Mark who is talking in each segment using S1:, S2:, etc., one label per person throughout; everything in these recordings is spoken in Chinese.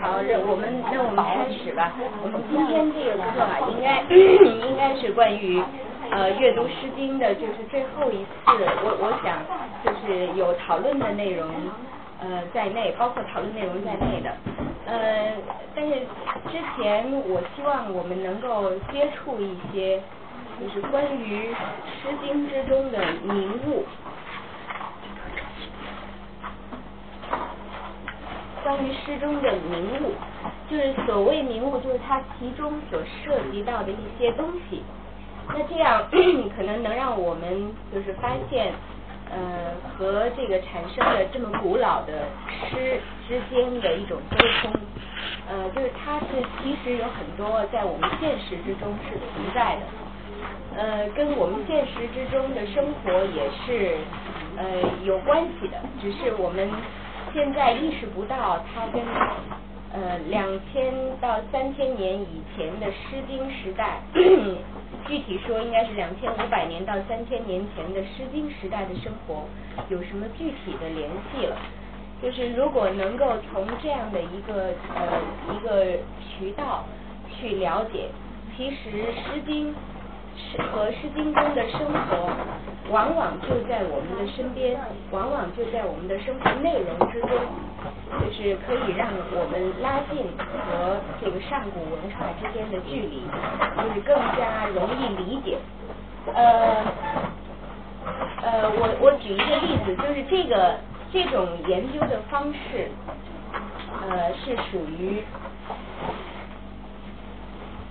S1: 好，那我们那我们开始吧。我们今天这个课啊，应该 应该是关于呃阅读《诗经》的，就是最后一次，我我想就是有讨论的内容呃在内，包括讨论内容在内的。呃，但是之前我希望我们能够接触一些，就是关于《诗经》之中的名物。关于诗中的名物，就是所谓名物，就是它其中所涉及到的一些东西。那这样 可能能让我们就是发现，呃，和这个产生的这么古老的诗之间的一种沟通。呃，就是它是其实有很多在我们现实之中是存在的，呃，跟我们现实之中的生活也是呃有关系的，只是我们。现在意识不到它跟呃两千到三千年以前的《诗经》时代，具体说应该是两千五百年到三千年前的《诗经》时代的生活有什么具体的联系了。就是如果能够从这样的一个呃一个渠道去了解，其实《诗经》。和《诗经》中的生活，往往就在我们的身边，往往就在我们的生活内容之中，就是可以让我们拉近和这个上古文化之间的距离，就是更加容易理解。呃，呃，我我举一个例子，就是这个这种研究的方式，呃，是属于。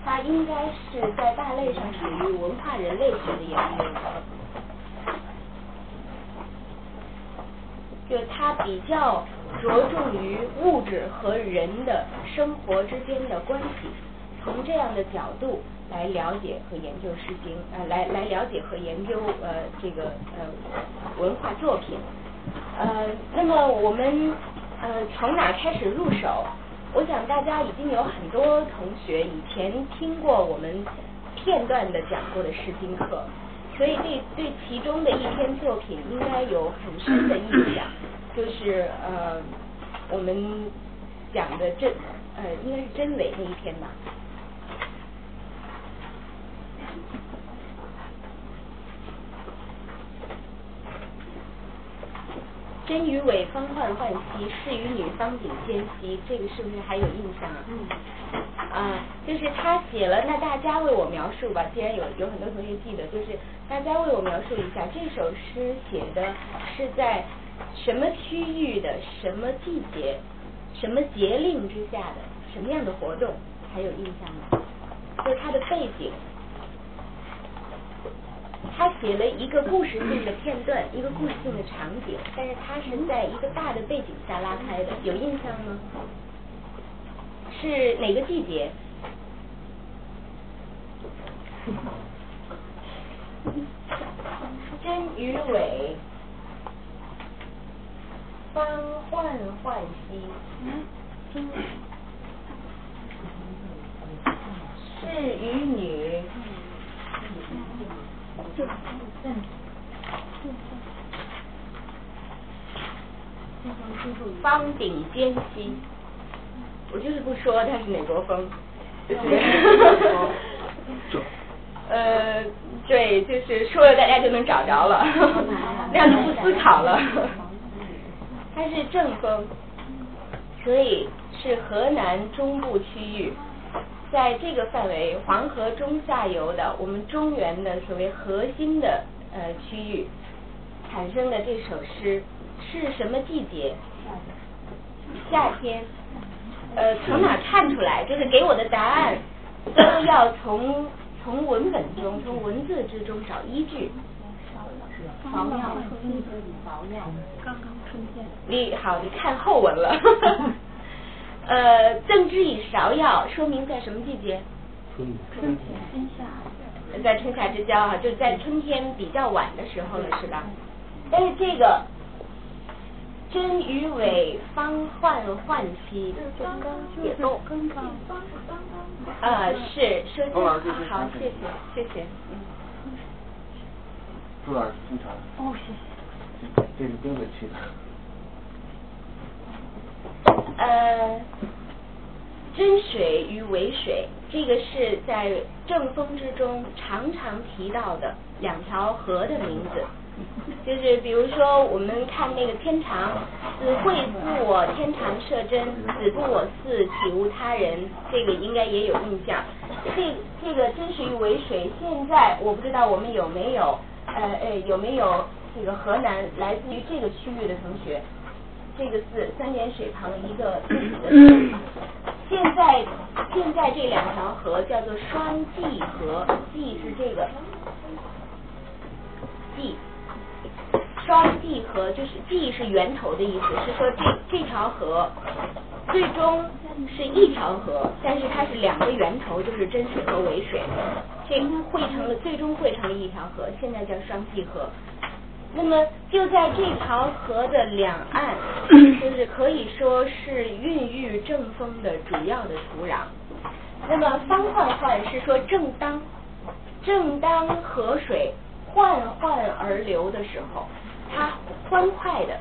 S1: 它应该是在大类上属于文化人类学的研究，就它比较着重于物质和人的生活之间的关系，从这样的角度来了解和研究《诗经》，呃，来来了解和研究呃这个呃文化作品，呃，那么我们呃从哪开始入手？我想大家已经有很多同学以前听过我们片段的讲过的诗经课，所以对对其中的一篇作品应该有很深的印象，就是呃我们讲的真呃应该是真伪那一篇吧。真与伪，方患患兮；是与女，方鼎兼兮。这个是不是还有印象啊？嗯。啊，就是他写了，那大家为我描述吧。既然有有很多同学记得，就是大家为我描述一下，这首诗写的是在什么区域的、什么季节、什么节令之下的什么样的活动？还有印象吗？就是它的背景。他写了一个故事性的片段，一个故事性的场景，但是他是在一个大的背景下拉开的，有印象吗？是哪个季节？真与伪，方患患兮。是与女。方鼎兼兮，我就是不说它是哪国风，就是，呃，对，就是说了大家就能找着了，那样就不思考了。它是正风，所以是河南中部区域。在这个范围，黄河中下游的我们中原的所谓核心的呃区域产生的这首诗是什么季节？夏天。呃，从哪看出来？就是给我的答案都要从从文本中、从文字之中找依据。
S2: 芍药，芍药，刚刚春天。
S1: 你好，你看后文了。呃，赠之以芍药，说明在什么季节？
S2: 春春天，春夏。
S1: 在春夏之交哈，就在春天比较晚的时候了，是吧？但是这个真与伪，方患患兮。
S2: 刚刚也都刚刚刚
S1: 刚。啊，是说清好，谢谢谢谢，嗯。
S3: 朱老师经常。
S2: 哦，谢谢。
S3: 这是跟着去的。
S1: 呃。真水与伪水，这个是在正风之中常常提到的两条河的名字。就是比如说，我们看那个天长，子会自我，天长设真，子不我似，体无他人，这个应该也有印象。这这个真水与伪水，现在我不知道我们有没有，呃呃有没有这个河南来自于这个区域的同学？这个字三点水旁一个现在现在这两条河叫做双济河，济是这个济。双济河就是济是源头的意思，是说这这条河最终是一条河，但是它是两个源头，就是真水和伪水，这汇成了最终汇成了一条河，现在叫双济河。那么就在这条河的两岸，就是可以说是孕育正风的主要的土壤。那么方焕焕是说正当正当河水缓缓而流的时候。它欢快的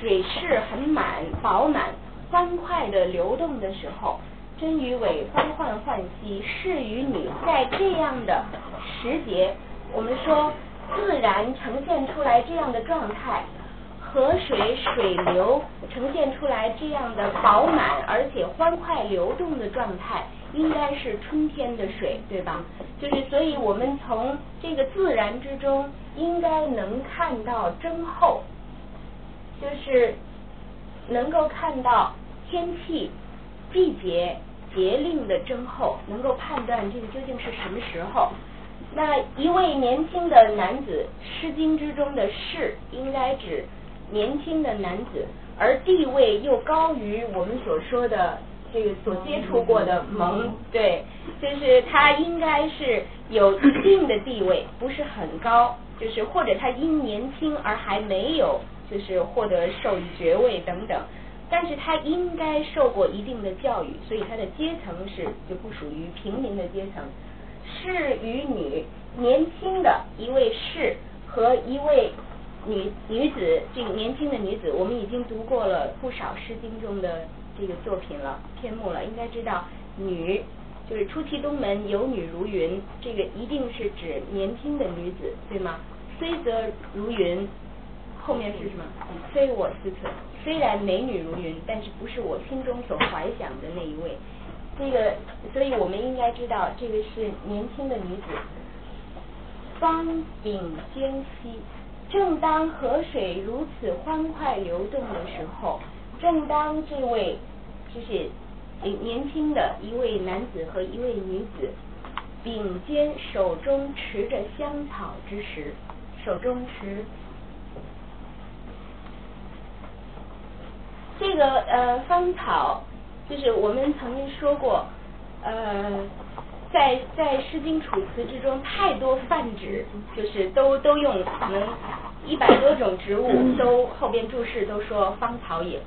S1: 水势很满饱满，欢快的流动的时候，真与伪欢焕焕兮，是与女在这样的时节，我们说自然呈现出来这样的状态，河水水流呈现出来这样的饱满而且欢快流动的状态，应该是春天的水，对吧？就是所以我们从这个自然之中。应该能看到真候，就是能够看到天气、季节、节令的真候，能够判断这个究竟是什么时候。那一位年轻的男子，《诗经》之中的士，应该指年轻的男子，而地位又高于我们所说的这个所接触过的蒙，对，就是他应该是有一定的地位，不是很高。就是或者他因年轻而还没有就是获得授予爵位等等，但是他应该受过一定的教育，所以他的阶层是就不属于平民的阶层。士与女，年轻的一位士和一位女女子，这个年轻的女子，我们已经读过了不少《诗经》中的这个作品了篇目了，应该知道女就是出其东门有女如云，这个一定是指年轻的女子，对吗？虽则如云，后面是什么？非我思存。虽然美女如云，但是不是我心中所怀想的那一位。这个，所以我们应该知道，这个是年轻的女子。方秉兼兮，正当河水如此欢快流动的时候，正当这位就是年轻的一位男子和一位女子并肩手中持着香草之时。手中持这个呃芳草，就是我们曾经说过，呃，在在《诗经·楚辞》之中，太多泛指，就是都都用可能一百多种植物，都后边注释都说芳草也，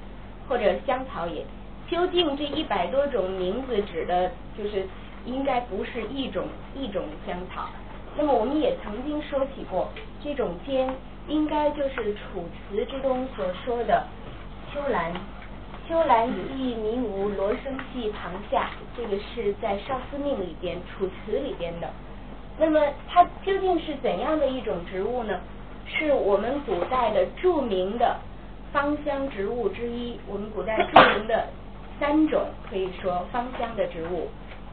S1: 或者香草也。究竟这一百多种名字指的，就是应该不是一种一种香草。那么我们也曾经说起过，这种间应该就是《楚辞》之中所说的秋兰。秋兰兮弥吾，罗生系旁下，这个是在《少司命》里边，《楚辞》里边的。那么它究竟是怎样的一种植物呢？是我们古代的著名的芳香植物之一。我们古代著名的三种可以说芳香的植物，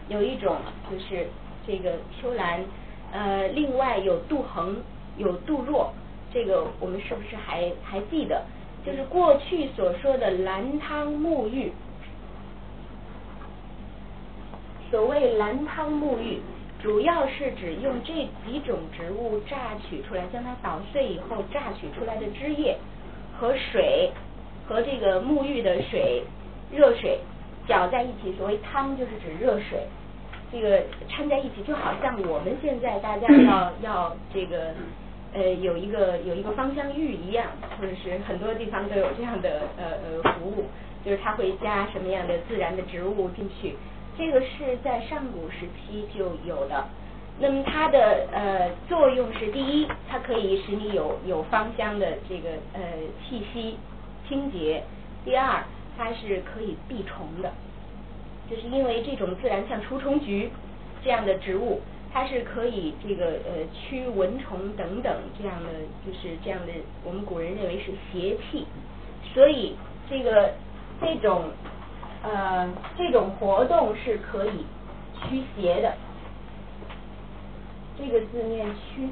S1: 有一种就是这个秋兰。呃，另外有杜衡，有杜若，这个我们是不是还还记得？就是过去所说的兰汤沐浴。所谓兰汤沐浴，主要是指用这几种植物榨取出来，将它捣碎以后榨取出来的汁液和水和这个沐浴的水热水搅在一起。所谓汤，就是指热水。这个掺在一起，就好像我们现在大家要 要这个呃有一个有一个芳香浴一样，或者是很多地方都有这样的呃呃服务，就是它会加什么样的自然的植物进去，这个是在上古时期就有的。那么它的呃作用是第一，它可以使你有有芳香的这个呃气息清洁；第二，它是可以避虫的。就是因为这种自然像除虫菊这样的植物，它是可以这个呃驱蚊虫等等这样的，就是这样的，我们古人认为是邪气，所以这个这种呃这种活动是可以驱邪的。这个字念驱，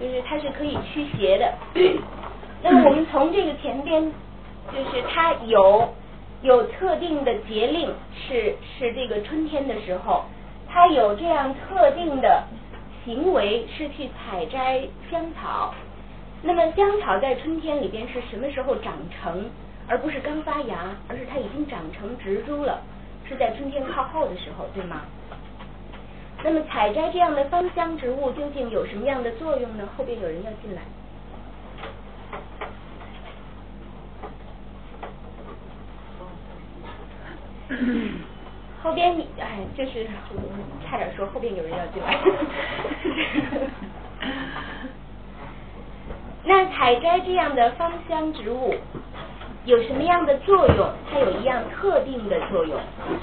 S1: 就是它是可以驱邪的。那么我们从这个前边，就是它有有特定的节令，是是这个春天的时候，它有这样特定的行为是去采摘香草。那么香草在春天里边是什么时候长成，而不是刚发芽，而是它已经长成植株了，是在春天靠后的时候，对吗？那么采摘这样的芳香植物究竟有什么样的作用呢？后边有人要进来。后边你哎，就是差点说后边有人要进来。那采摘这样的芳香植物。有什么样的作用？它有一样特定的作用，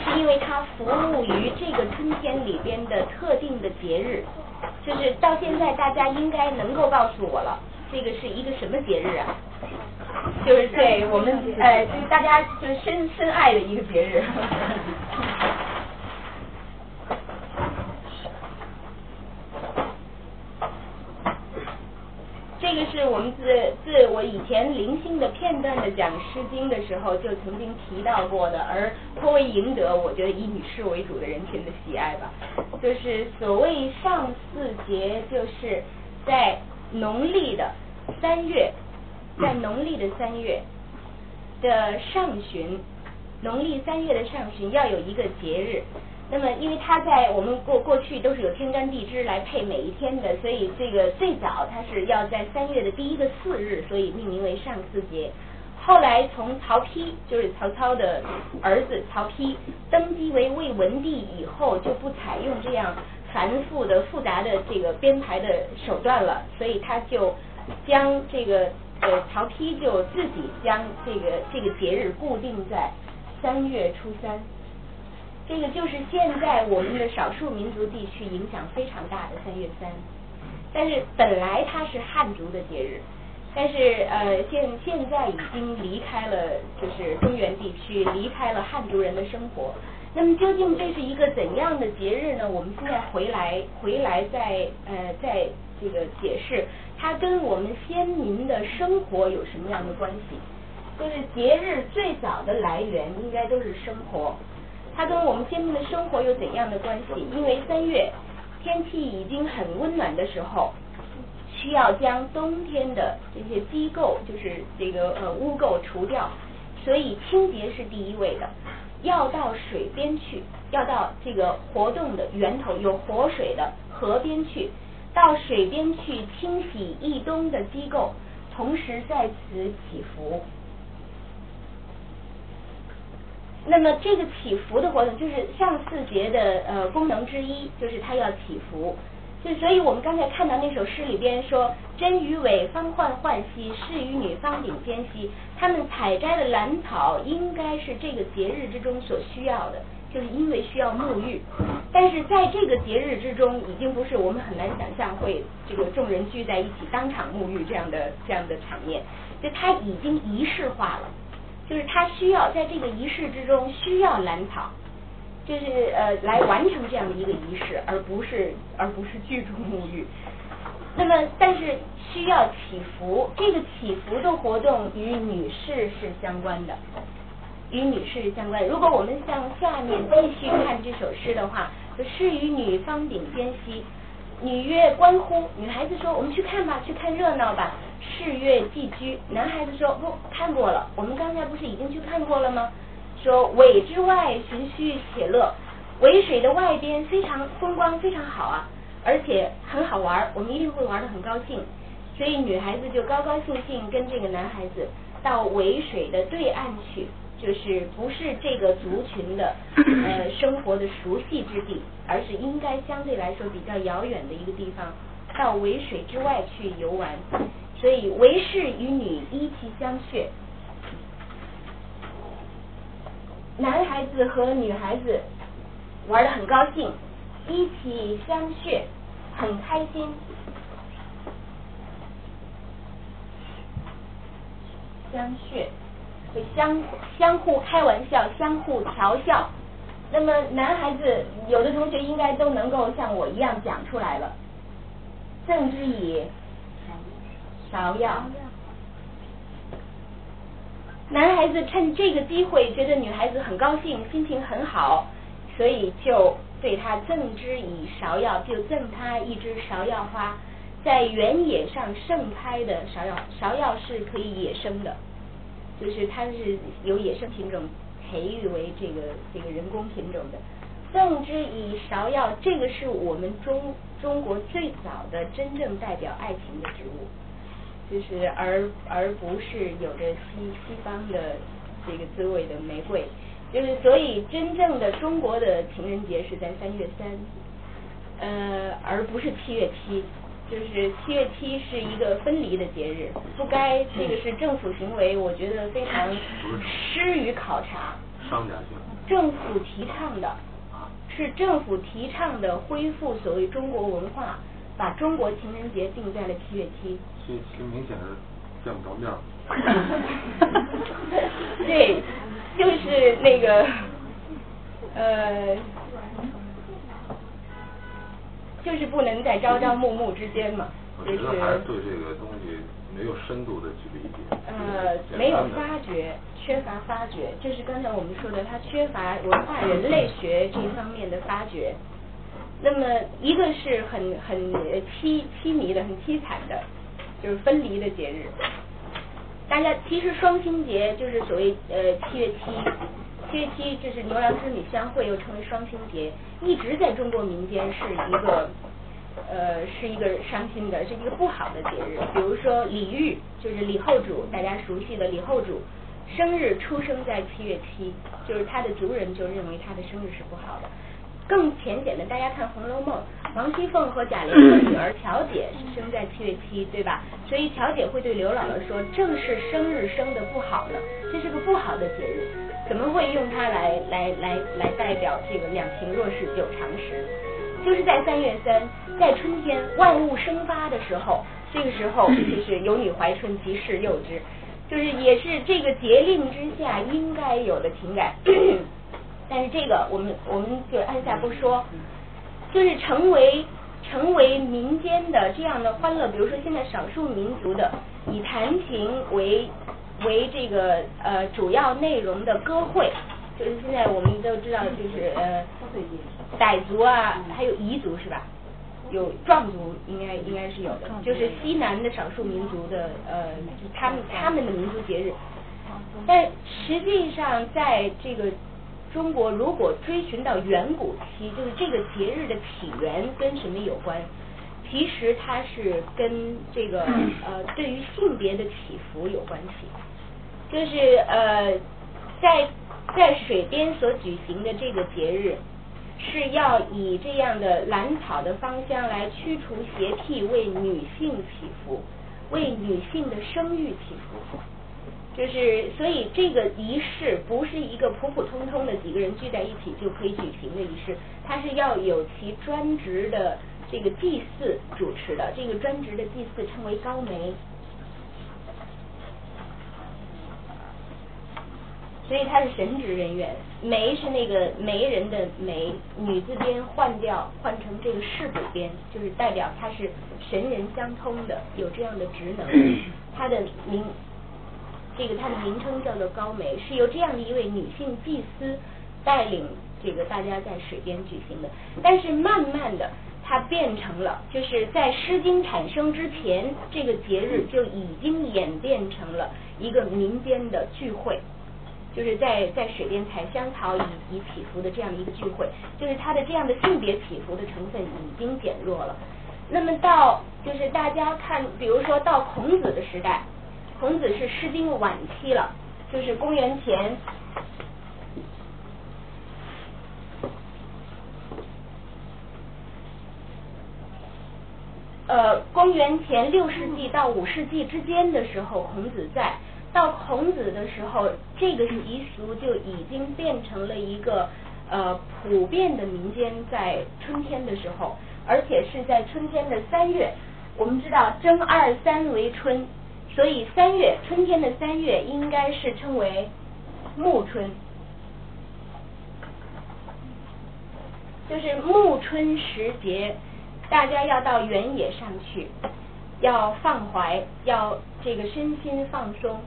S1: 是因为它服务于这个春天里边的特定的节日。就是到现在大家应该能够告诉我了，这个是一个什么节日啊？就是对我们呃，就是大家就是深深爱的一个节日。这个是我们自自我以前零星的片段的讲《诗经》的时候就曾经提到过的，而颇为赢得我觉得以女士为主的人群的喜爱吧。就是所谓上巳节，就是在农历的三月，在农历的三月的上旬，农历三月的上旬要有一个节日。那么，因为它在我们过过去都是有天干地支来配每一天的，所以这个最早它是要在三月的第一个巳日，所以命名为上巳节。后来从曹丕，就是曹操的儿子曹丕登基为魏文帝以后，就不采用这样繁复的复杂的这个编排的手段了，所以他就将这个呃曹丕就自己将这个这个节日固定在三月初三。这个就是现在我们的少数民族地区影响非常大的三月三，但是本来它是汉族的节日，但是呃现现在已经离开了就是中原地区，离开了汉族人的生活。那么究竟这是一个怎样的节日呢？我们现在回来回来再呃再这个解释，它跟我们先民的生活有什么样的关系？就是节日最早的来源应该都是生活。它跟我们先民的生活有怎样的关系？因为三月天气已经很温暖的时候，需要将冬天的这些积垢，就是这个呃污垢除掉，所以清洁是第一位的。要到水边去，要到这个活动的源头有活水的河边去，到水边去清洗一冬的积垢，同时在此祈福。那么这个祈福的活动，就是上巳节的呃功能之一，就是它要祈福。就所以我们刚才看到那首诗里边说：“真鱼尾方焕焕兮，仕于女方鼎间兮。”他们采摘的兰草应该是这个节日之中所需要的，就是因为需要沐浴。但是在这个节日之中，已经不是我们很难想象会这个众人聚在一起当场沐浴这样的这样的场面，就它已经仪式化了。就是他需要在这个仪式之中需要兰草，就是呃来完成这样的一个仪式，而不是而不是居住沐浴。那么，但是需要祈福，这个祈福的活动与女士是相关的，与女士是相关。如果我们向下面继续看这首诗的话，就仕于女方鼎间兮，女曰关乎，女孩子说我们去看吧，去看热闹吧。士曰寄居，男孩子说不看过了，我们刚才不是已经去看过了吗？说苇之外寻虚且乐，苇水的外边非常风光非常好啊，而且很好玩，我们一定会玩的很高兴。所以女孩子就高高兴兴跟这个男孩子到苇水的对岸去，就是不是这个族群的 呃生活的熟悉之地，而是应该相对来说比较遥远的一个地方，到苇水之外去游玩。所以为士与女依其相穴，男孩子和女孩子玩的很高兴，一起相谑，很开心。相谑，会相相互开玩笑，相互调笑。那么男孩子有的同学应该都能够像我一样讲出来了。赠之以芍药。男孩子趁这个机会觉得女孩子很高兴，心情很好，所以就对她赠之以芍药，就赠她一支芍药花。在原野上盛开的芍药，芍药是可以野生的，就是它是由野生品种培育为这个这个人工品种的。赠之以芍药，这个是我们中中国最早的真正代表爱情的植物，就是而而不是有着西西方的这个滋味的玫瑰，就是所以真正的中国的情人节是在三月三，呃，而不是七月七。就是七月七是一个分离的节日，不该这个是政府行为，我觉得非常失于考察。
S3: 商家性。
S1: 政府提倡的，是政府提倡的恢复所谓中国文化，把中国情人节定在了七月七。
S3: 七月七明显是见不着面。
S1: 对，就是那个，呃。就是不能在朝朝暮暮之间嘛，我觉得。
S3: 还是对这个东西没有深度的去理解。
S1: 呃，没有发掘，缺乏发掘，就是刚才我们说的，他缺乏文化人类学这方面的发掘。那么一个是很很凄凄迷的、很凄惨的，就是分离的节日。大家其实双星节就是所谓呃七月七。七月七，这是牛郎织女相会，又称为双星节，一直在中国民间是一个呃是一个伤心的，是一个不好的节日。比如说李煜，就是李后主，大家熟悉的李后主，生日出生在七月七，就是他的族人就认为他的生日是不好的。更浅显的，大家看《红楼梦》，王熙凤和贾琏的女儿乔姐是生在七月七，对吧？所以乔姐会对刘姥姥说：“正是生日生的不好呢，这是个不好的节日。”怎么会用它来来来来代表这个两情若是久长时？就是在三月三，在春天万物生发的时候，这个时候 就是有女怀春，即是幼之，就是也是这个节令之下应该有的情感。但是这个我们我们就按下不说，就是成为成为民间的这样的欢乐，比如说现在少数民族的以弹琴为。为这个呃主要内容的歌会，就是现在我们都知道，就是呃傣族啊，还有彝族是吧？有壮族应该应该是有的，就是西南的少数民族的呃他们他们的民族节日。但实际上，在这个中国，如果追寻到远古期，就是这个节日的起源跟什么有关？其实它是跟这个 呃对于性别的起伏有关系。就是呃，在在水边所举行的这个节日，是要以这样的兰草的芳香来驱除邪气，为女性祈福，为女性的生育祈福。就是所以这个仪式不是一个普普通通的几个人聚在一起就可以举行的仪式，它是要有其专职的这个祭祀主持的，这个专职的祭祀称为高媒。所以他是神职人员，媒是那个媒人的媒，女字边换掉换成这个士补边，就是代表他是神人相通的，有这样的职能。他的名，这个它的名称叫做高媒，是由这样的一位女性祭司带领这个大家在水边举行的。但是慢慢的，它变成了就是在《诗经》产生之前，这个节日就已经演变成了一个民间的聚会。就是在在水边采香草以以祈福的这样的一个聚会，就是它的这样的性别祈福的成分已经减弱了。那么到就是大家看，比如说到孔子的时代，孔子是《诗经》晚期了，就是公元前，呃，公元前六世纪到五世纪之间的时候，孔子在。到孔子的时候，这个习俗就已经变成了一个呃普遍的民间在春天的时候，而且是在春天的三月。我们知道正二三为春，所以三月春天的三月应该是称为暮春，就是暮春时节，大家要到原野上去，要放怀，要这个身心放松。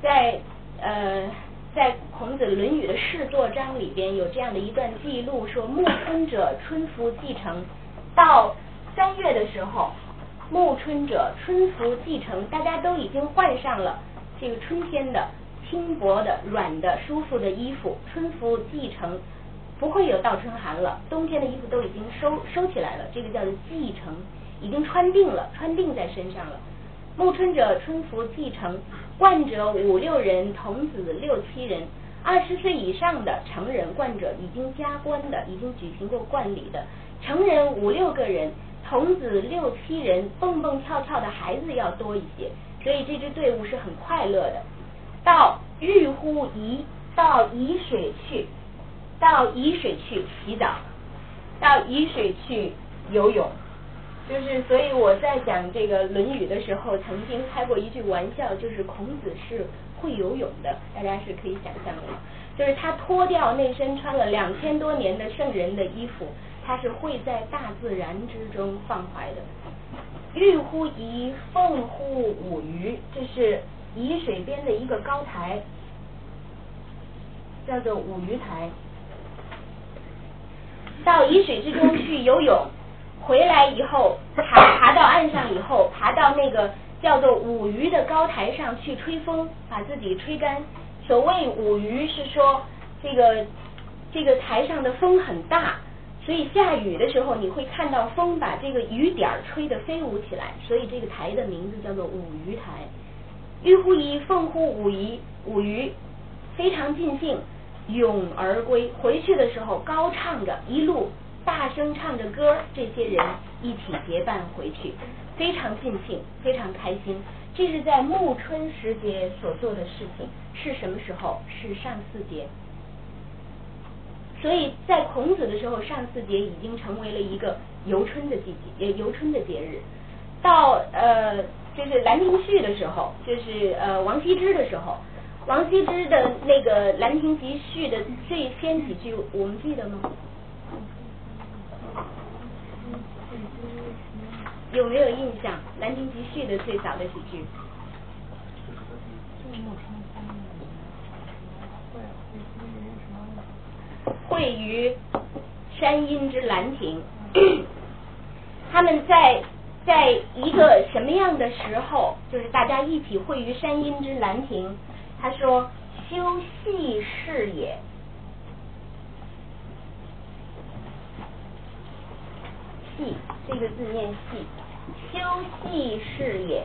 S1: 在呃，在孔子《论语》的世作章里边有这样的一段记录，说暮春者，春服既成。到三月的时候，暮春者，春服既成，大家都已经换上了这个春天的轻薄的、软的、舒服的衣服，春服既成，不会有倒春寒了。冬天的衣服都已经收收起来了，这个叫做既成，已经穿定了，穿定在身上了。暮春者，春服既成。冠者五六人，童子六七人，二十岁以上的成人冠者已经加冠的，已经举行过冠礼的成人五六个人，童子六七人，蹦蹦跳跳的孩子要多一些，所以这支队伍是很快乐的。到日乎沂，到沂水去，到沂水去洗澡，到沂水去游泳。就是，所以我在讲这个《论语》的时候，曾经开过一句玩笑，就是孔子是会游泳的，大家是可以想象的。就是他脱掉那身穿了两千多年的圣人的衣服，他是会在大自然之中放怀的。玉乎沂，凤乎舞鱼，这是沂水边的一个高台，叫做舞鱼台。到沂水之中去游泳。回来以后，爬爬到岸上以后，爬到那个叫做舞鱼的高台上去吹风，把自己吹干。所谓舞鱼是说，这个这个台上的风很大，所以下雨的时候你会看到风把这个雨点儿吹得飞舞起来，所以这个台的名字叫做舞鱼台。玉乎沂，凤乎舞鱼，舞鱼非常尽兴，咏而归。回去的时候高唱着一路。大声唱着歌，这些人一起结伴回去，非常尽兴，非常开心。这是在暮春时节所做的事情，是什么时候？是上巳节。所以在孔子的时候，上巳节已经成为了一个游春的季节，也游春的节日。到呃，就是《兰亭序》的时候，就是呃王羲之的时候，王羲之的那个《兰亭集序》的最先几句，我们记得吗？有没有印象？《兰亭集序》的最早的几句？会于山阴之兰亭。他们在在一个什么样的时候？就是大家一起会于山阴之兰亭。他说：“修细事也。”细这个字念细，修细事也。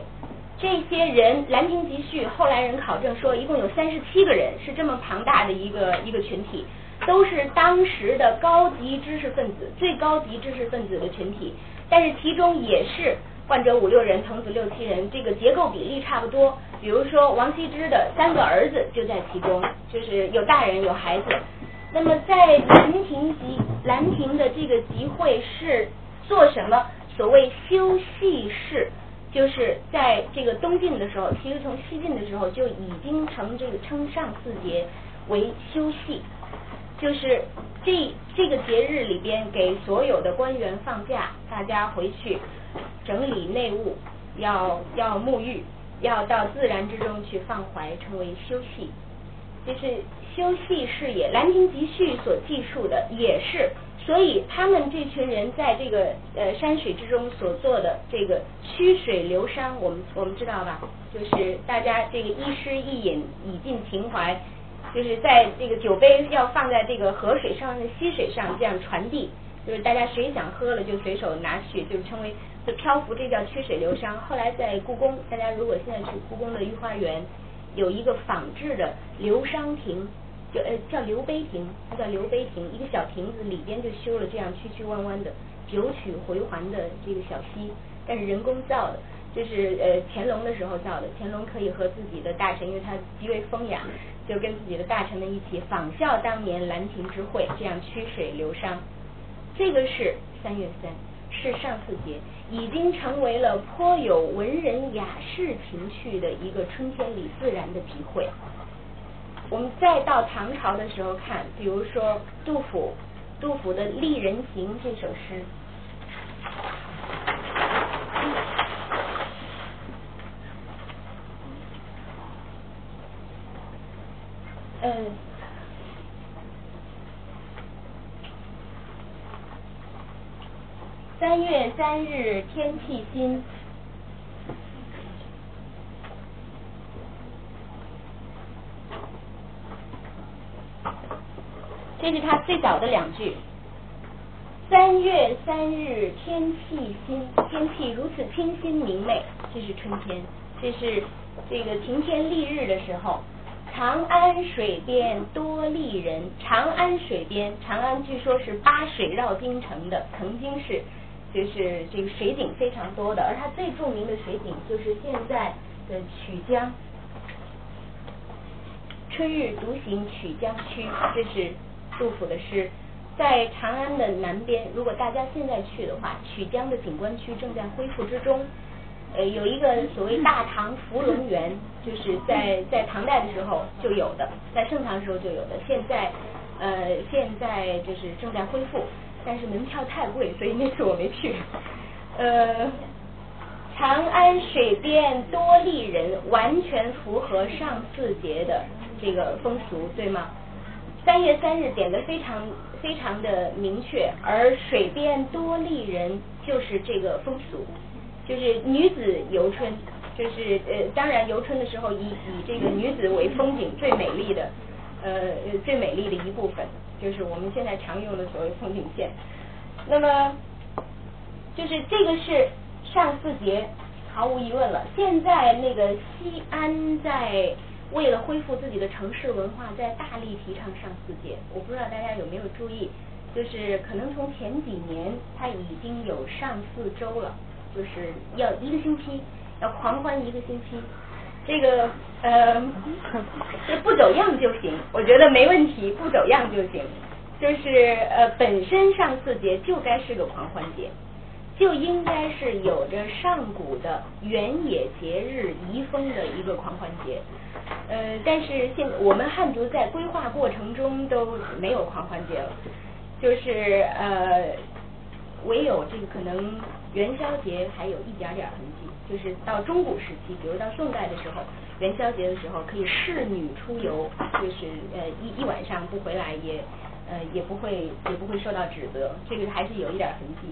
S1: 这些人《兰亭集序》后来人考证说，一共有三十七个人，是这么庞大的一个一个群体，都是当时的高级知识分子，最高级知识分子的群体。但是其中也是患者五六人，童子六七人，这个结构比例差不多。比如说王羲之的三个儿子就在其中，就是有大人有孩子。那么在兰亭集兰亭的这个集会是。做什么？所谓修细事，就是在这个东晋的时候，其实从西晋的时候就已经成这个称上巳节为修细，就是这这个节日里边给所有的官员放假，大家回去整理内务，要要沐浴，要到自然之中去放怀，称为休息。就是休息事也，《兰亭集序》所记述的也是。所以他们这群人在这个呃山水之中所做的这个曲水流觞，我们我们知道吧？就是大家这个一诗一饮以尽情怀，就是在这个酒杯要放在这个河水上、溪水上这样传递，就是大家谁想喝了就随手拿去，就称为就漂浮，这叫曲水流觞。后来在故宫，大家如果现在去故宫的御花园，有一个仿制的流觞亭。就呃叫流杯亭，它叫流杯亭，一个小亭子里边就修了这样曲曲弯弯的九曲回环的这个小溪，但是人工造的。就是呃乾隆的时候造的。乾隆可以和自己的大臣，因为他极为风雅，就跟自己的大臣们一起仿效当年兰亭之会，这样曲水流觞。这个是三月三，是上巳节，已经成为了颇有文人雅士情趣的一个春天里自然的体会。我们再到唐朝的时候看，比如说杜甫，杜甫的《丽人行》这首诗。嗯，三月三日天气新。这是他最早的两句。三月三日天气新，天气如此清新明媚，这是春天，这是这个晴天丽日的时候。长安水边多丽人，长安水边，长安据说是八水绕京城的，曾经是就是这个水景非常多的，而它最著名的水景就是现在的曲江。春日独行曲江曲，这是。杜甫的诗，在长安的南边，如果大家现在去的话，曲江的景观区正在恢复之中。呃，有一个所谓大唐芙蓉园，就是在在唐代的时候就有的，在盛唐时候就有的，现在呃现在就是正在恢复，但是门票太贵，所以那次我没去。呃，长安水边多丽人，完全符合上巳节的这个风俗，对吗？三月三日点的非常非常的明确，而水边多丽人就是这个风俗，就是女子游春，就是呃当然游春的时候以以这个女子为风景最美丽的呃最美丽的一部分，就是我们现在常用的所谓风景线。那么就是这个是上巳节，毫无疑问了。现在那个西安在。为了恢复自己的城市文化，在大力提倡上巳节。我不知道大家有没有注意，就是可能从前几年，它已经有上巳周了，就是要一个星期，要狂欢一个星期。这个呃，这 不走样就行，我觉得没问题，不走样就行。就是呃，本身上巳节就该是个狂欢节。就应该是有着上古的原野节日遗风的一个狂欢节，呃，但是现我们汉族在规划过程中都没有狂欢节了，就是呃，唯有这个可能元宵节还有一点点痕迹，就是到中古时期，比如到宋代的时候，元宵节的时候可以侍女出游，就是呃一一晚上不回来也呃也不会也不会受到指责，这个还是有一点痕迹。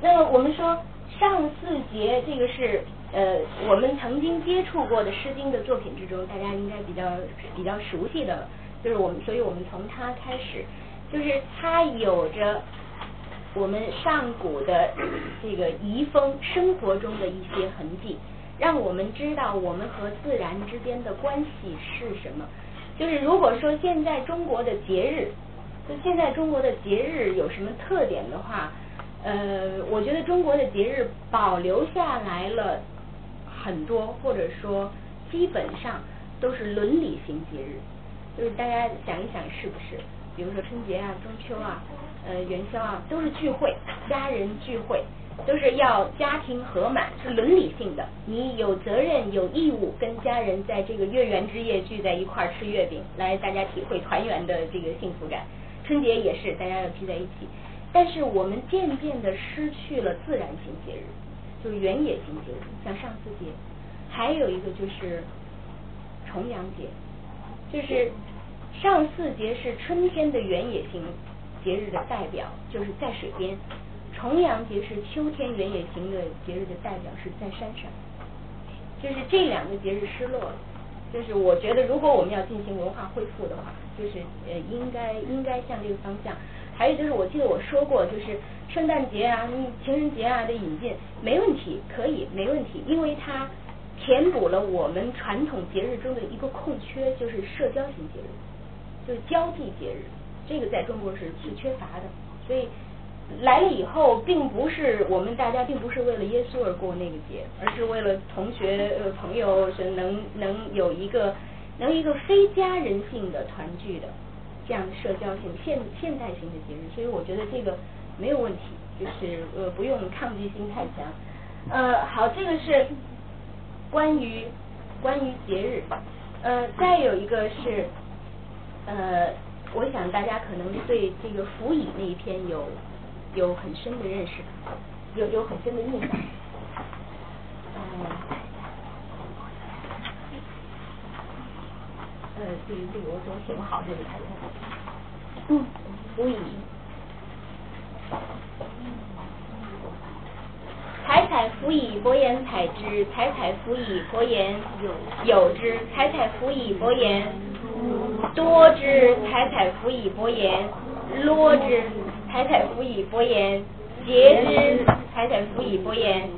S1: 那么我们说上巳节这个是呃我们曾经接触过的《诗经》的作品之中，大家应该比较比较熟悉的，就是我们，所以我们从它开始，就是它有着我们上古的这个遗风生活中的一些痕迹，让我们知道我们和自然之间的关系是什么。就是如果说现在中国的节日，就现在中国的节日有什么特点的话。呃，我觉得中国的节日保留下来了很多，或者说基本上都是伦理型节日。就是大家想一想，是不是？比如说春节啊、中秋啊、呃元宵啊，都是聚会，家人聚会，都是要家庭和满，是伦理性的。你有责任、有义务跟家人在这个月圆之夜聚在一块儿吃月饼，来大家体会团圆的这个幸福感。春节也是，大家要聚在一起。但是我们渐渐的失去了自然型节日，就是原野型节日，像上巳节，还有一个就是重阳节，就是上巳节是春天的原野型节日的代表，就是在水边；重阳节是秋天原野型的节日的代表，是在山上。就是这两个节日失落了，就是我觉得如果我们要进行文化恢复的话，就是呃应该应该向这个方向。还有就是，我记得我说过，就是圣诞节啊、情人节啊的引进没问题，可以没问题，因为它填补了我们传统节日中的一个空缺，就是社交型节日，就是交际节日，这个在中国是是缺乏的，所以来了以后，并不是我们大家并不是为了耶稣而过那个节，而是为了同学呃朋友是能能有一个能一个非家人性的团聚的这样的社交性现现代性的节日，所以我觉得这个没有问题，就是呃不用抗拒心太强。呃，好，这个是关于关于节日，呃，再有一个是呃，我想大家可能对这个辅以那一篇有。有很深的认识，有有很深的印象。嗯，呃，这个这个我总写不好这个台词。嗯，辅以。采采辅以薄言采之，采采辅以薄言有有之，采采辅以薄言多之，采采辅以薄言落之。采采辅以薄言结之，采采辅以薄言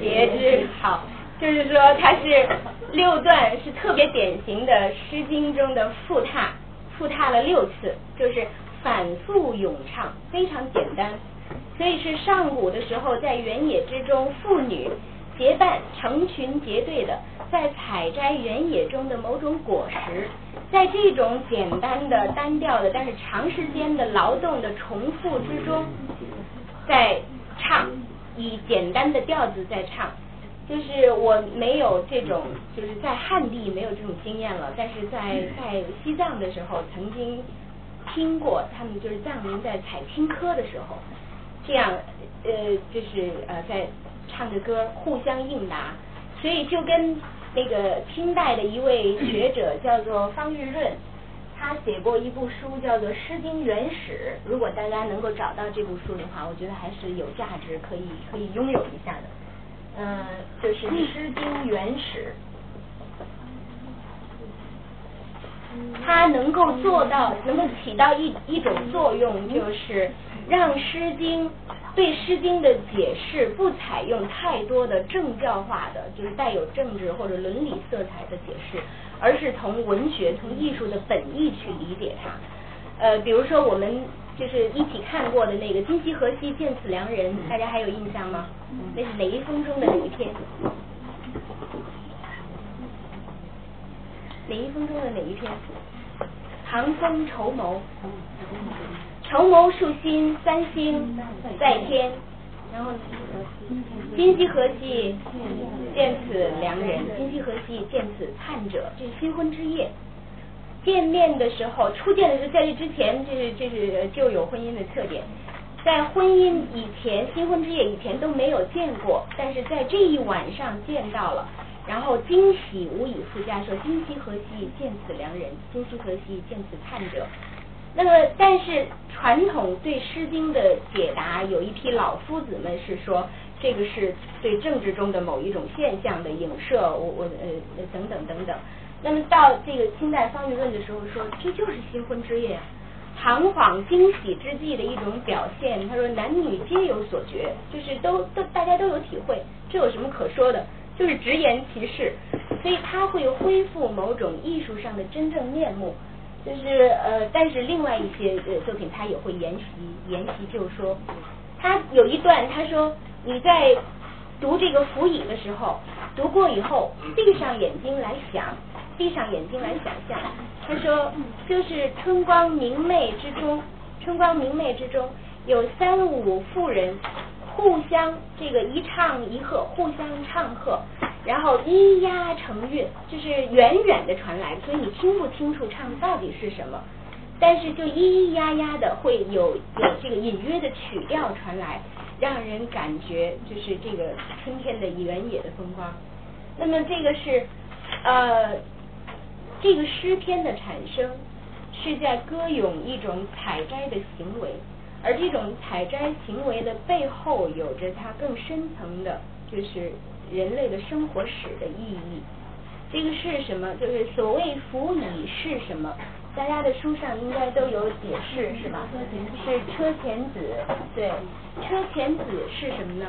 S1: 结之。好，就是说它是六段，是特别典型的《诗经》中的复沓，复沓了六次，就是反复咏唱，非常简单。所以是上古的时候，在原野之中，妇女结伴成群结队的，在采摘原野中的某种果实。在这种简单的、单调的，但是长时间的劳动的重复之中，在唱，以简单的调子在唱，就是我没有这种，就是在汉地没有这种经验了，但是在在西藏的时候曾经听过他们就是藏民在采青稞的时候，这样呃就是呃在唱着歌互相应答，所以就跟。那个清代的一位学者叫做方玉润，他写过一部书叫做《诗经原始》。如果大家能够找到这部书的话，我觉得还是有价值，可以可以拥有一下的。嗯，就是《诗经原始》，它能够做到，能够起到一一种作用，就是让《诗经》。对《诗经》的解释不采用太多的政教化的，就是带有政治或者伦理色彩的解释，而是从文学、从艺术的本意去理解它。呃，比如说我们就是一起看过的那个“今夕何夕，见此良人”，大家还有印象吗？那是哪一封中的哪一篇？哪一封中的哪一篇？唐风绸缪。绸缪束心，三星在天。然后，今夕何夕，见此良人。今夕何夕，见此盼者。这是新婚之夜，见面的时候，初见的时候，在这之前，这是这是就有婚姻的特点。在婚姻以前，新婚之夜以前都没有见过，但是在这一晚上见到了，然后惊喜无以复加，说今夕何夕，见此良人。今夕何夕，见此盼者。那么，但是传统对《诗经》的解答，有一批老夫子们是说，这个是对政治中的某一种现象的影射，我我呃等等等等。那么到这个清代方玉论的时候说，这就是新婚之夜，堂皇惊喜之际的一种表现。他说男女皆有所觉，就是都都大家都有体会，这有什么可说的？就是直言其事，所以他会恢复某种艺术上的真正面目。就是呃，但是另外一些呃作品，他也会沿袭沿袭，就是说，他有一段他说你在读这个《辅以》的时候，读过以后，闭上眼睛来想，闭上眼睛来想象。他说，就是春光明媚之中，春光明媚之中有三五妇人互相这个一唱一和，互相唱和。然后咿呀成韵，就是远远的传来，所以你听不清楚唱到底是什么，但是就咿咿呀呀的会有有这个隐约的曲调传来，让人感觉就是这个春天的原野的风光。那么这个是呃这个诗篇的产生是在歌咏一种采摘的行为，而这种采摘行为的背后有着它更深层的，就是。人类的生活史的意义，这个是什么？就是所谓“辅以”是什么？大家的书上应该都有解释，是吧？是车前子，对，车前子是什么呢？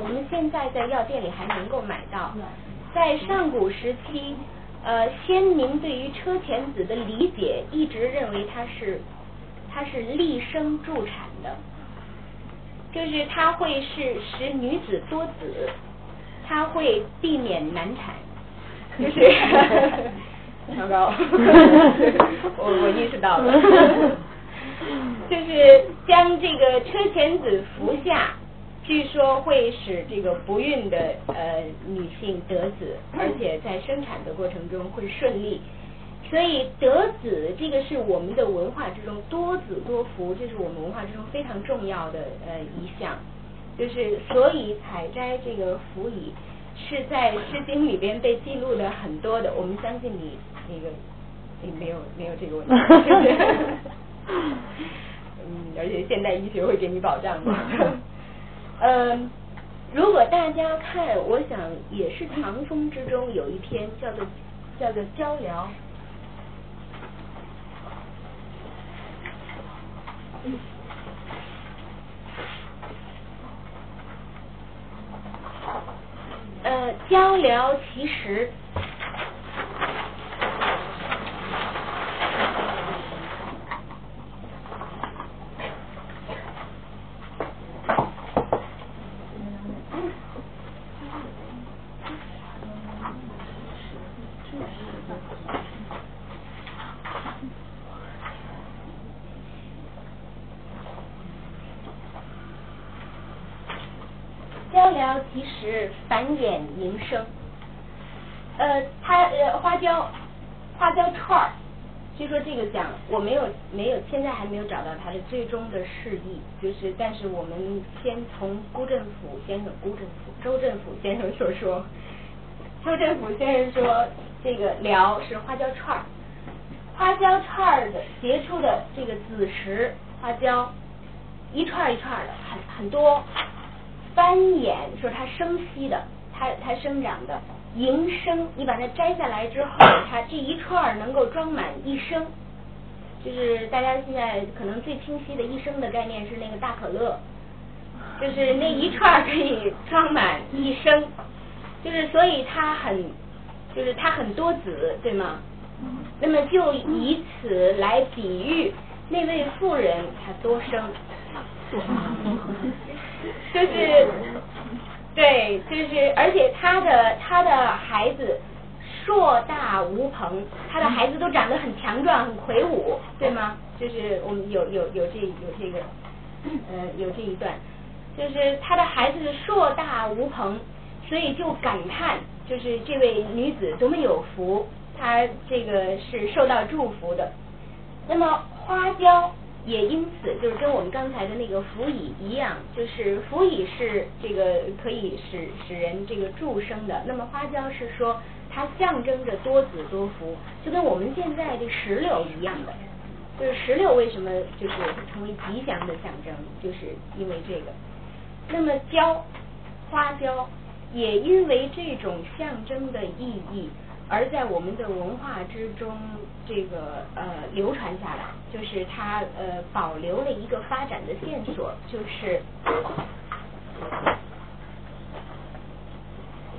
S1: 我们现在在药店里还能够买到。在上古时期，呃，先民对于车前子的理解，一直认为它是它是立生助产的。就是它会是使女子多子，它会避免难产，就是糟 糕，我我意识到了，就是将这个车前子服下，据说会使这个不孕的呃女性得子，而且在生产的过程中会顺利。所以得子这个是我们的文化之中多子多福，这是我们文化之中非常重要的呃一项。就是所以采摘这个福蚁是在《诗经》里边被记录的很多的。我们相信你那个你没有没有这个问题？嗯，而且现代医学会给你保障的。嗯，如果大家看，我想也是唐风之中有一篇叫做叫做《交聊》。呃，交流其实。实繁衍营生，呃，它呃花椒花椒串儿，据说这个讲我没有没有现在还没有找到它的最终的释义，就是但是我们先从辜振甫先生辜振甫周振甫先生所说，周振甫先生说这个辽是花椒串儿，花椒串儿的结出的这个子实花椒一串一串的很很多。繁衍说它生息的，它它生长的，营生，你把它摘下来之后，它这一串能够装满一升，就是大家现在可能最清晰的一升的概念是那个大可乐，就是那一串可以装满一升，就是所以它很，就是它很多子，对吗？那么就以此来比喻那位妇人她多生。就是，对，就是，而且他的他的孩子硕大无朋，他的孩子都长得很强壮、很魁梧，对吗？就是我们有有有这有这个，呃，有这一段，就是他的孩子硕大无朋，所以就感叹，就是这位女子多么有福，她这个是受到祝福的。那么花椒。也因此，就是跟我们刚才的那个辅以一样，就是辅以是这个可以使使人这个助生的。那么花椒是说它象征着多子多福，就跟我们现在这石榴一样的。就是石榴为什么就是成为吉祥的象征，就是因为这个。那么椒，花椒也因为这种象征的意义。而在我们的文化之中，这个呃流传下来，就是它呃保留了一个发展的线索，就是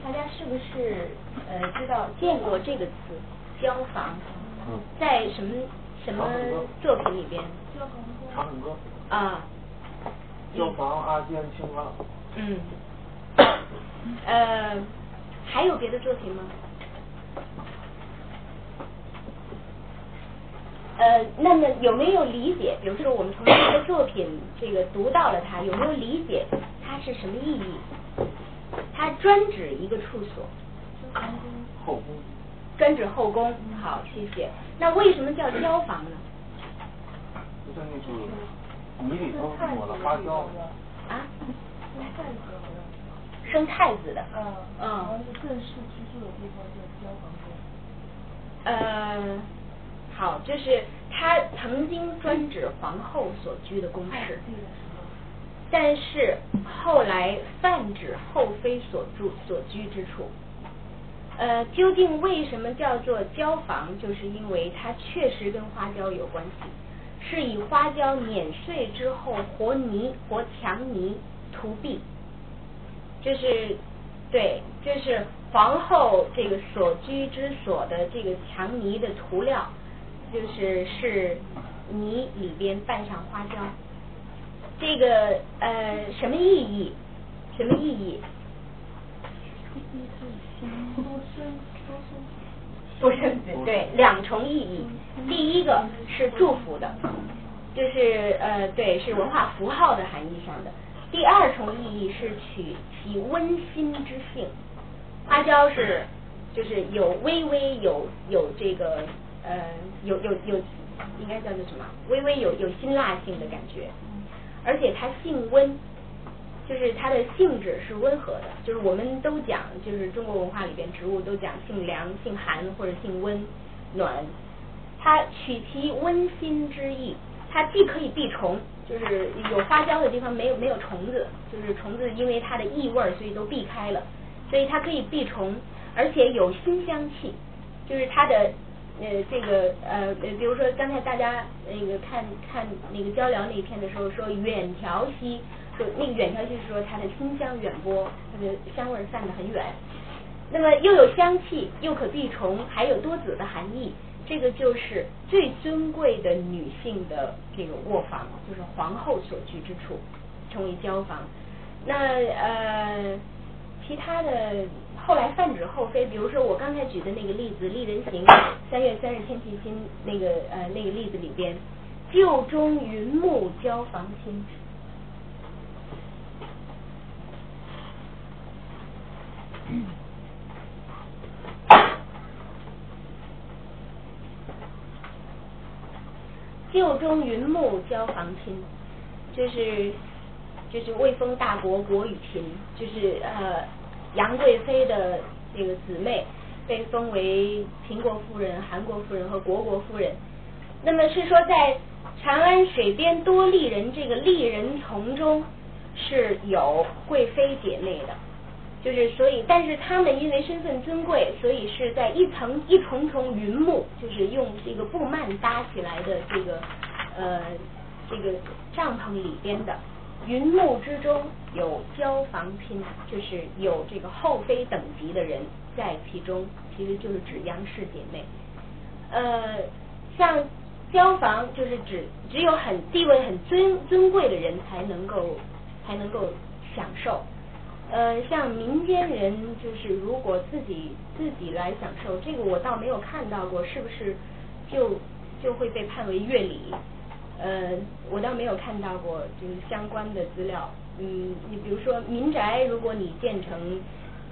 S1: 大家是不是呃知道见过这个词“交房”？在什么什么作品里边？
S3: 长恨歌。
S1: 啊。
S3: 交房阿监青蛙。
S1: 嗯。呃，还有别的作品吗？呃，那么有没有理解？比如说，我们从这个作品这个读到了它，有没有理解它是什么意义？它专指一个处所。
S3: 后宫。
S1: 专指后宫。好，谢谢。那为什么叫椒房呢？
S3: 就在那个米里头抹了花椒。
S1: 啊？生太子的。
S2: 嗯。嗯。好像是正式居住的地方叫椒房
S1: 宫。呃。好，就是他曾经专指皇后所居的宫室，但是后来泛指后妃所住所居之处。呃，究竟为什么叫做椒房？就是因为它确实跟花椒有关系，是以花椒碾碎之后和泥和墙泥涂壁，就是对，就是皇后这个所居之所的这个墙泥的涂料。就是是泥里边拌上花椒，这个呃什么意义？什么意义？多生子，对，两重意义。第一个是祝福的，就是呃对，是文化符号的含义上的。第二重意义是取其温馨之性，花椒是就是有微微有有这个呃有有有应该叫做什么？微微有有辛辣性的感觉，而且它性温，就是它的性质是温和的。就是我们都讲，就是中国文化里边植物都讲性凉、性寒或者性温暖，它取其温馨之意，它既可以避虫。就是有花椒的地方没有没有虫子，就是虫子因为它的异味，所以都避开了，所以它可以避虫，而且有馨香气，就是它的呃这个呃比如说刚才大家那个看看那个交流那篇的时候说远调息，就那个远调息是说它的馨香远播，它的香味散得很远，那么又有香气，又可避虫，还有多子的含义。这个就是最尊贵的女性的这个卧房，就是皇后所居之处，称为交房。那呃，其他的后来泛指后妃，比如说我刚才举的那个例子，《丽人行》三月三日天气新那个呃那个例子里边，旧中云木交房亲。旧中云木交房亲，就是就是魏封大国国与秦，就是呃杨贵妃的这个姊妹被封为秦国夫人、韩国夫人和国国夫人。那么是说在长安水边多丽人这个丽人丛中是有贵妃姐妹的。就是所以，但是他们因为身份尊贵，所以是在一层一重重云幕，就是用这个布幔搭起来的这个呃这个帐篷里边的云幕之中有交房亲，就是有这个后妃等级的人在其中，其实就是指杨氏姐妹。呃，像交房就是指只有很地位很尊尊贵的人才能够才能够享受。呃，像民间人，就是如果自己自己来享受，这个我倒没有看到过，是不是就就会被判为越礼？呃，我倒没有看到过，就是相关的资料。嗯，你比如说民宅，如果你建成，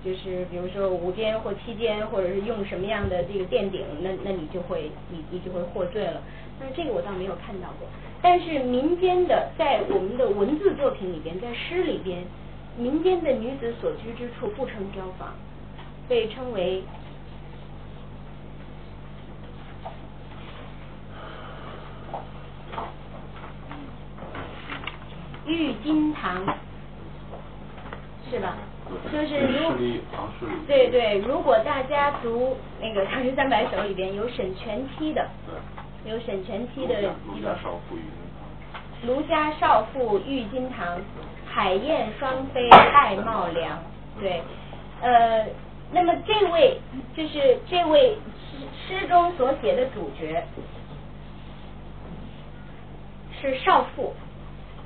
S1: 就是比如说五间或七间，或者是用什么样的这个殿顶，那那你就会你你就会获罪了。但是这个我倒没有看到过。但是民间的，在我们的文字作品里边，在诗里边。民间的女子所居之处不称标房，被称为玉金堂，是吧？就是如对对，如果大家读那个《唐诗三百首》里边有沈佺期的，有沈佺期的一个卢家少妇玉金堂。海燕双飞玳瑁凉，对，呃，那么这位就是这位诗诗中所写的主角是少妇，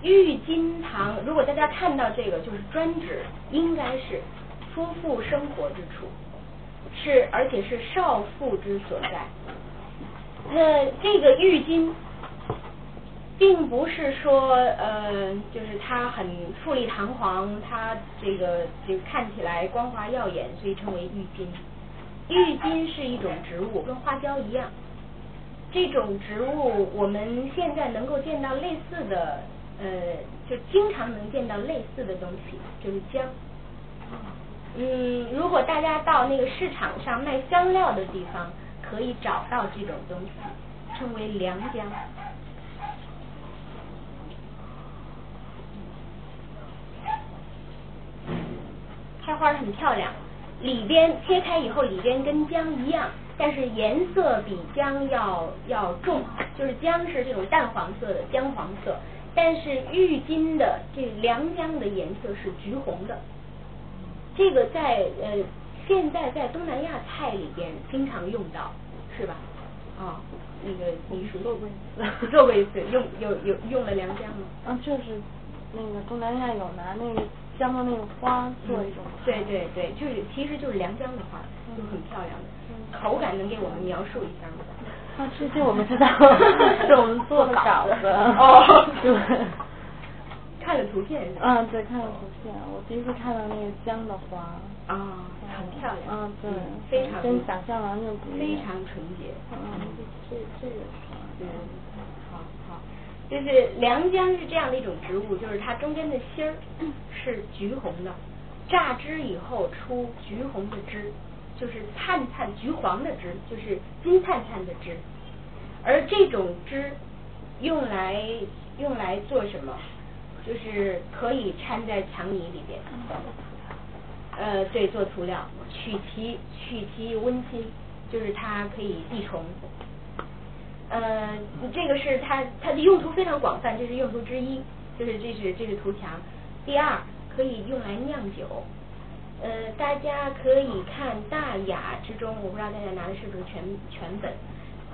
S1: 玉金堂。如果大家看到这个，就是专指应该是夫妇生活之处，是而且是少妇之所在。那这个玉金。并不是说呃，就是它很富丽堂皇，它这个就看起来光滑耀眼，所以称为玉金。玉金是一种植物，跟花椒一样。这种植物我们现在能够见到类似的，呃，就经常能见到类似的东西，就是姜。嗯，如果大家到那个市场上卖香料的地方，可以找到这种东西，称为良姜。开花很漂亮，里边切开以后，里边跟姜一样，但是颜色比姜要要重，就是姜是这种淡黄色的姜黄色，但是郁金的这良姜的颜色是橘红的。这个在呃现在在东南亚菜里边经常用到，是吧？啊，那个你熟做过，做过一次，用有有用了良姜吗？
S2: 啊，就是那个东南亚有拿那个姜的那个花做一种。
S1: 对对对，就是其实就是良姜的花，就很漂亮的。口感能给我们描述一下吗？
S2: 啊，这些我们知道，是我们做的稿子。
S1: 哦。对。看了图片是吧？
S2: 嗯，对，看了图片，我第一次看到那个江的花。
S1: 啊，很漂亮。
S2: 嗯，对，
S1: 非常
S2: 跟想象完全不
S1: 一样。非常纯洁。
S2: 嗯，这这个
S1: 嗯，就是良姜是这样的一种植物，就是它中间的芯儿 是橘红的，榨汁以后出橘红的汁，就是灿灿橘黄的汁，就是金灿灿的汁。而这种汁用来用来做什么？就是可以掺在墙泥里边。呃，对，做涂料，取其取其温馨，就是它可以避虫。呃，这个是它它的用途非常广泛，这是用途之一，就是这是这是图墙。第二，可以用来酿酒。呃，大家可以看《大雅》之中，我不知道大家拿的是不是全全本，《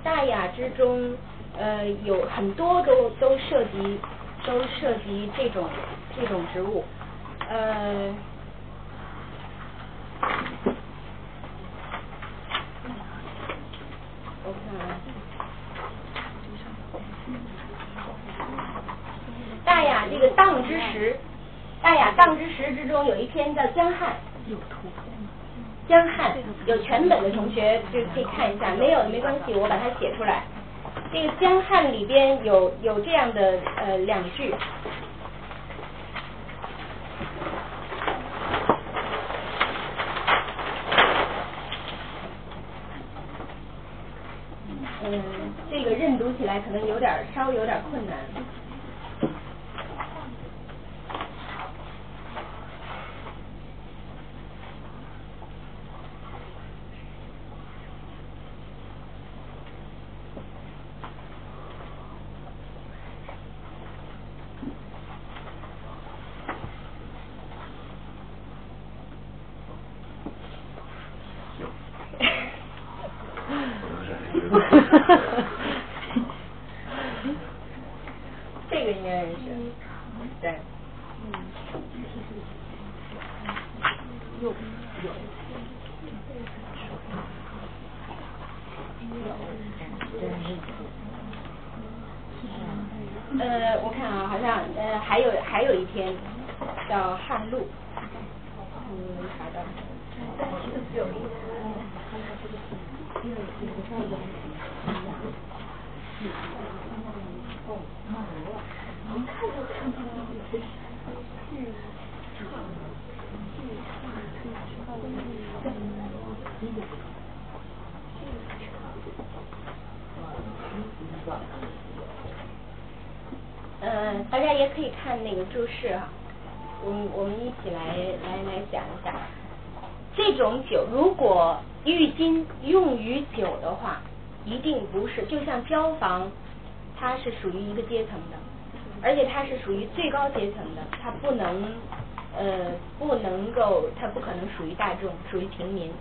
S1: 大雅》之中呃有很多都都涉及都涉及这种这种植物，呃。我看，大雅这个荡之时，大雅荡之时之中有一篇叫江汉。有图片江汉有全本的同学就可以看一下，没有没关系，我把它写出来。这个江汉里边有有这样的呃两句。嗯，这个认读起来可能有点稍微有点困难。这个应该认识，对。有有。呃，我看啊，好像呃还有还有一篇叫《汉录》，嗯，查到。嗯，大家也可以看那个注释哈，我们我们一起来来来讲一下，这种酒如果郁金用于酒的话，一定不是，就像交房，它是属于一个阶层的，而且它是属于最高阶层的，它不能呃不能够，它不可能属于大众，属于平民。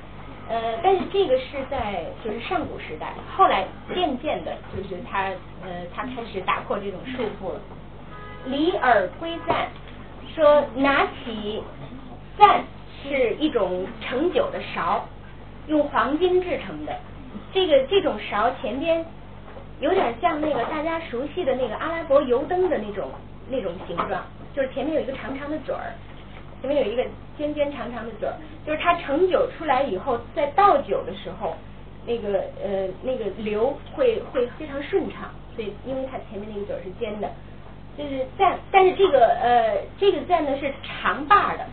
S1: 呃，但是这个是在就是上古时代，后来渐渐的，就是他呃他开始打破这种束缚了。李耳归赞说，拿起赞是一种盛酒的勺，用黄金制成的。这个这种勺前边有点像那个大家熟悉的那个阿拉伯油灯的那种那种形状，就是前面有一个长长的嘴儿。前面有一个尖尖长长的嘴儿，就是它盛酒出来以后，在倒酒的时候，那个呃那个流会会非常顺畅，所以因为它前面那个嘴儿是尖的，就是赞，但是这个呃这个赞呢是长把的，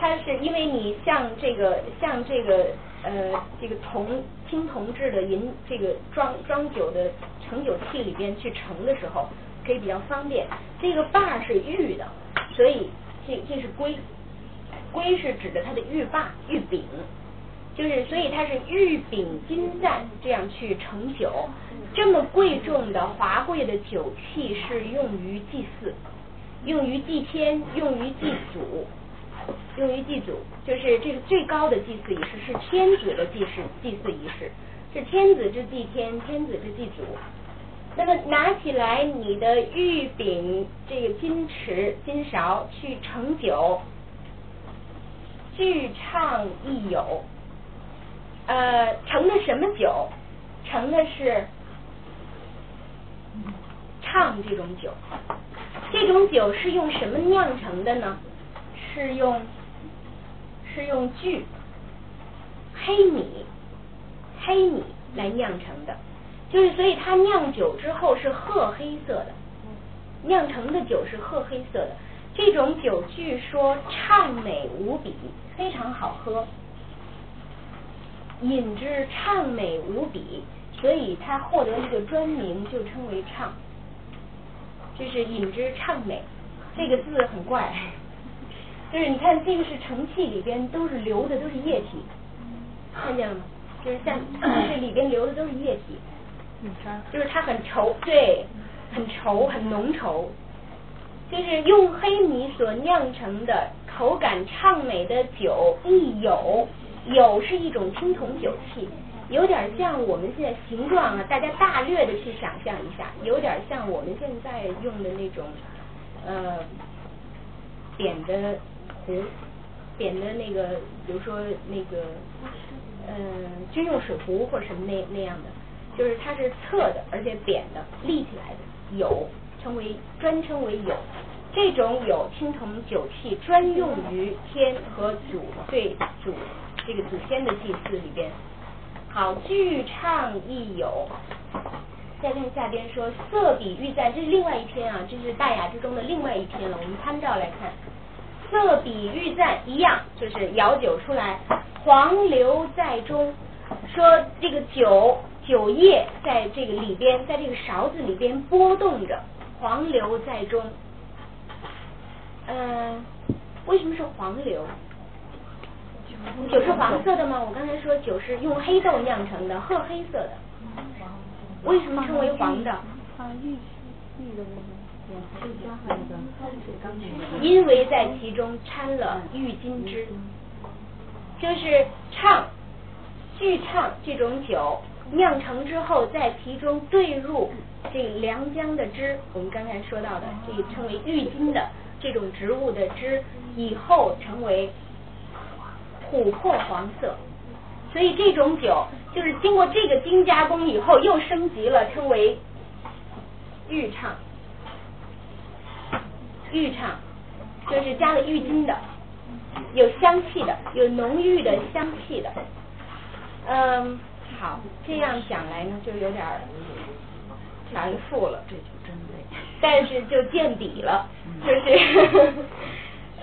S1: 它是因为你像这个像这个呃这个铜青铜制的银这个装装酒的盛酒器里边去盛的时候，可以比较方便，这个把是玉的，所以。这这是龟，龟是指的它的玉把、玉柄，就是所以它是玉柄金赞这样去盛酒，这么贵重的华贵的酒器是用于祭祀，用于祭天，用于祭祖，用于祭祖，就是这个最高的祭祀仪式是天子的祭祀祭祀仪式，是天子之祭天，天子之祭祖，那么拿起来你的玉饼，这个金匙、金勺去盛酒，具畅亦友。呃，盛的什么酒？盛的是畅这种酒。这种酒是用什么酿成的呢？是用是用聚黑米黑米来酿成的。就是所以它酿酒之后是褐黑色的，酿成的酒是褐黑色的。这种酒据说畅美无比，非常好喝，饮之畅美无比，所以它获得一个专名，就称为畅。就是饮之畅美，这个字很怪，就是你看这个是盛器里边都是流的都是液体，看见了吗？就是像 这里边流的都是液体。就是它很稠，对，很稠，很浓稠。就是用黑米所酿成的口感畅美的酒，一有，有是一种青铜酒器，有点像我们现在形状啊，大家大略的去想象一下，有点像我们现在用的那种呃扁的壶，扁的那个，比如说那个呃军用水壶或者什么那那样的。就是它是侧的，而且扁的，立起来的，有称为专称为有，这种有青铜酒器专用于天和祖对祖这个祖先的祭祀里边。好，具畅亦有。再看下边说色比玉赞，这是另外一篇啊，这是大雅之中的另外一篇了。我们参照来看，色比玉赞一样，就是舀酒出来，黄流在中，说这个酒。酒液在这个里边，在这个勺子里边波动着，黄流在中。嗯，为什么是黄流？酒是黄色的吗？我刚才说酒是用黑豆酿成的，褐黑色的。为什么称为黄的？因为在其中掺了郁金汁，就是畅，聚畅这种酒。酿成之后，在其中兑入这良姜的汁，我们刚才说到的，这称为郁金的这种植物的汁，以后成为琥珀黄色。所以这种酒就是经过这个精加工以后，又升级了，称为玉畅。玉畅就是加了浴巾的，有香气的，有浓郁的香气的，嗯。好，这样讲来呢，就有点繁复了。
S2: 这就真累。
S1: 但是就见底了，就是，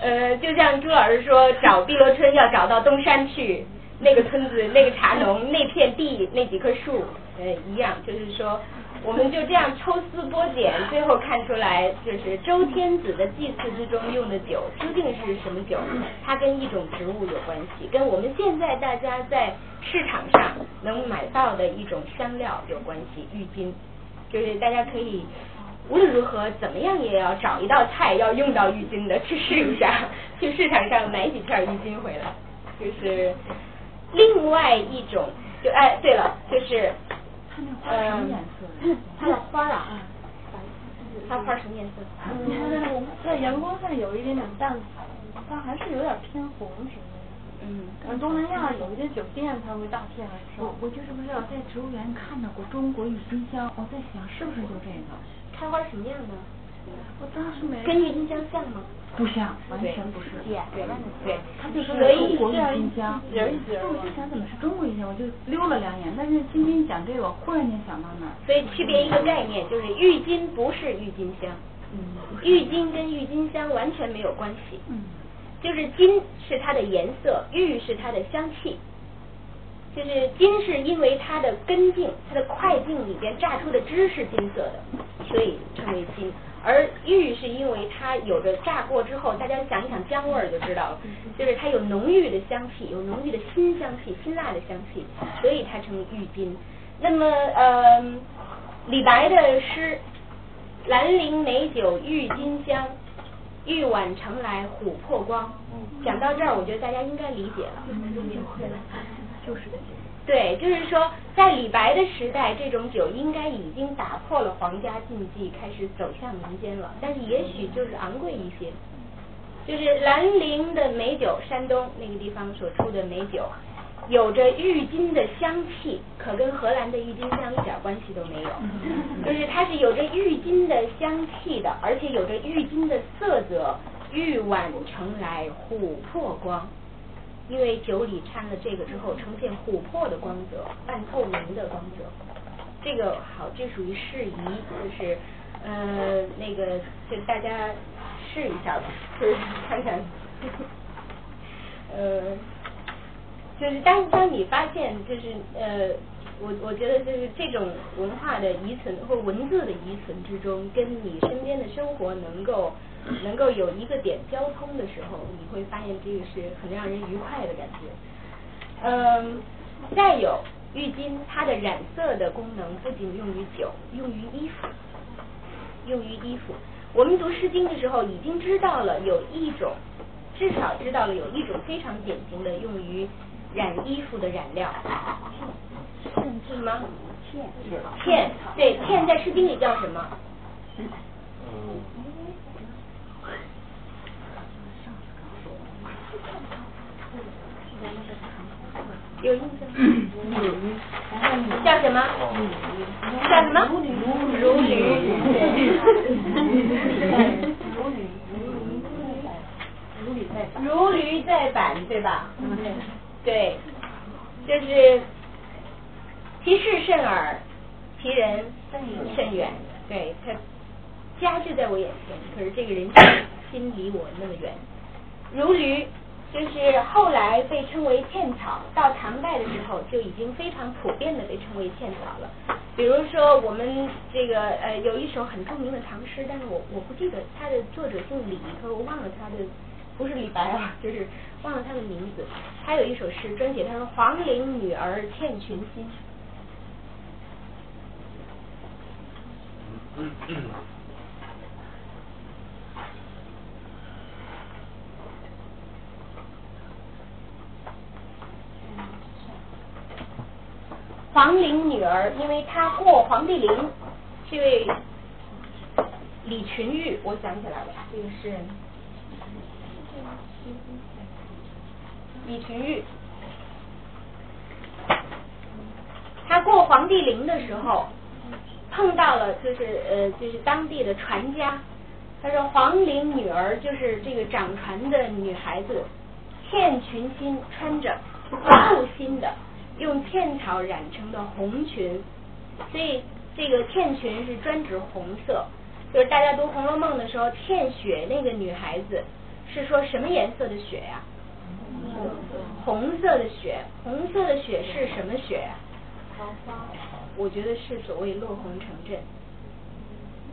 S1: 呃，就像朱老师说，找碧螺春要找到东山去，那个村子、那个茶农、那片地、那几棵树，呃，一样，就是说。我们就这样抽丝剥茧，最后看出来，就是周天子的祭祀之中用的酒究竟是什么酒？它跟一种植物有关系，跟我们现在大家在市场上能买到的一种香料有关系。郁金，就是大家可以无论如何怎么样也要找一道菜要用到郁金的，去试一下，去市场上买几片郁金回来。就是另外一种，就哎，对了，就是。
S2: 它那花什么颜色？
S1: 它的花啊，它花什么颜色？
S2: 嗯，在阳光下有一点点淡彩，但还是有点偏红什么的。
S1: 嗯，
S2: 可能东南亚有一些酒店它会大片来
S4: 收。我我就是不知道在植物园看到过中国郁金香，我在想是不是就这个？
S1: 开花什么样的？
S2: 我当时没。
S1: 跟郁金香像吗？
S4: 不像，完全不是。
S1: 对，对，
S4: 他就说中国郁金香。我就想怎么是中国郁金香，我就溜了两眼。但是今天讲这个，我忽然间想到那儿。
S1: 所以区别一个概念，就是郁金不是郁金香。
S4: 嗯。
S1: 郁金跟郁金香完全没有关系。
S4: 嗯。
S1: 就是金是它的颜色，玉是它的香气。就是金是因为它的根茎、它的块茎里边榨出的汁是金色的，所以称为金。而玉是因为它有着炸过之后，大家想一想姜味儿就知道了，就是它有浓郁的香气，有浓郁的辛香气、辛辣的香气，所以它称玉金。那么呃，李白的诗“兰陵美酒郁金香，玉碗盛来琥珀光”，讲到这儿，我觉得大家应该理解了。
S4: 就是
S1: 对，就是说，在李白的时代，这种酒应该已经打破了皇家禁忌，开始走向民间了。但是也许就是昂贵一些，就是兰陵的美酒，山东那个地方所出的美酒，有着郁金的香气，可跟荷兰的郁金香一点关系都没有。就是它是有着郁金的香气的，而且有着郁金的色泽，玉碗盛来琥珀光。因为酒里掺了这个之后，呈现琥珀的光泽，半透明的光泽。这个好，这属于适宜，就是呃那个，就大家试一下吧，就是看看，呃，就是当当你发现，就是呃，我我觉得就是这种文化的遗存或文字的遗存之中，跟你身边的生活能够。能够有一个点交通的时候，你会发现这个是很让人愉快的感觉。嗯，再有浴巾，它的染色的功能不仅用于酒，用于衣服，用于衣服。我们读《诗经》的时候已经知道了有一种，至少知道了有一种非常典型的用于染衣服的染料。是什么？
S2: 茜。
S1: 茜，对，茜在《诗经》里叫什么？有印象？叫什么？叫什么？如履。如履。如履在板，对吧？对。就是其事甚耳，其人甚远。对他家就在我眼前，可是这个人心离我那么远。如履。就是后来被称为茜草，到唐代的时候就已经非常普遍的被称为茜草了。比如说我们这个呃有一首很著名的唐诗，但是我我不记得它的作者姓李，可我忘了他的不是李白啊，就是忘了他的名字。他有一首诗专写，他说黄陵女儿倩群心。皇陵女儿，因为她过皇帝陵，这位李群玉，我想起来了，这个是李群玉。他过皇帝陵的时候，碰到了就是呃就是当地的船家，他说皇陵女儿就是这个掌船的女孩子，欠群心穿着素心的。用茜草染成的红裙，所以这个茜裙是专指红色。就是大家读《红楼梦》的时候，茜雪那个女孩子是说什么颜色的雪呀？红色的雪。红色的雪是什么雪呀？
S2: 桃花。
S1: 我觉得是所谓落红成阵，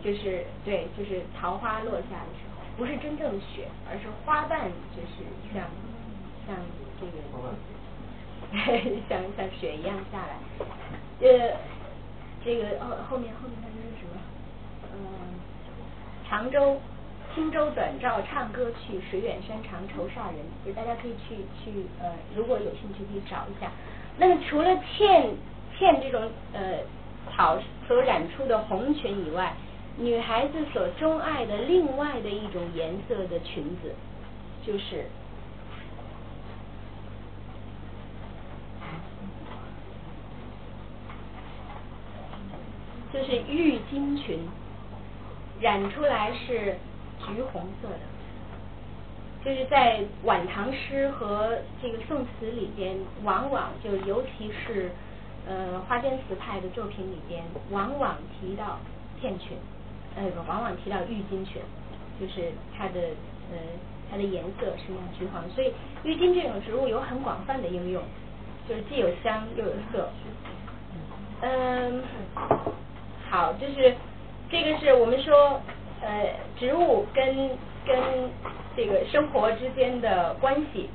S1: 就是对，就是桃花落下的时候，不是真正的雪，而是花瓣，就是像像这个。像像雪一样下来，呃，这个后后面后面他是什么？嗯，常州轻舟短棹唱歌去，水远山长愁煞人。就大家可以去去呃，如果有兴趣可以找一下。那么除了茜茜这种呃草所染出的红裙以外，女孩子所钟爱的另外的一种颜色的裙子，就是。就是郁金裙，染出来是橘红色的，就是在晚唐诗和这个宋词里边，往往就尤其是呃花间词派的作品里边，往往提到片裙，呃往往提到郁金裙，就是它的呃它的颜色是那橘黄，所以郁金这种植物有很广泛的应用，就是既有香又有色，嗯。好，就是这个是我们说呃植物跟跟这个生活之间的关系，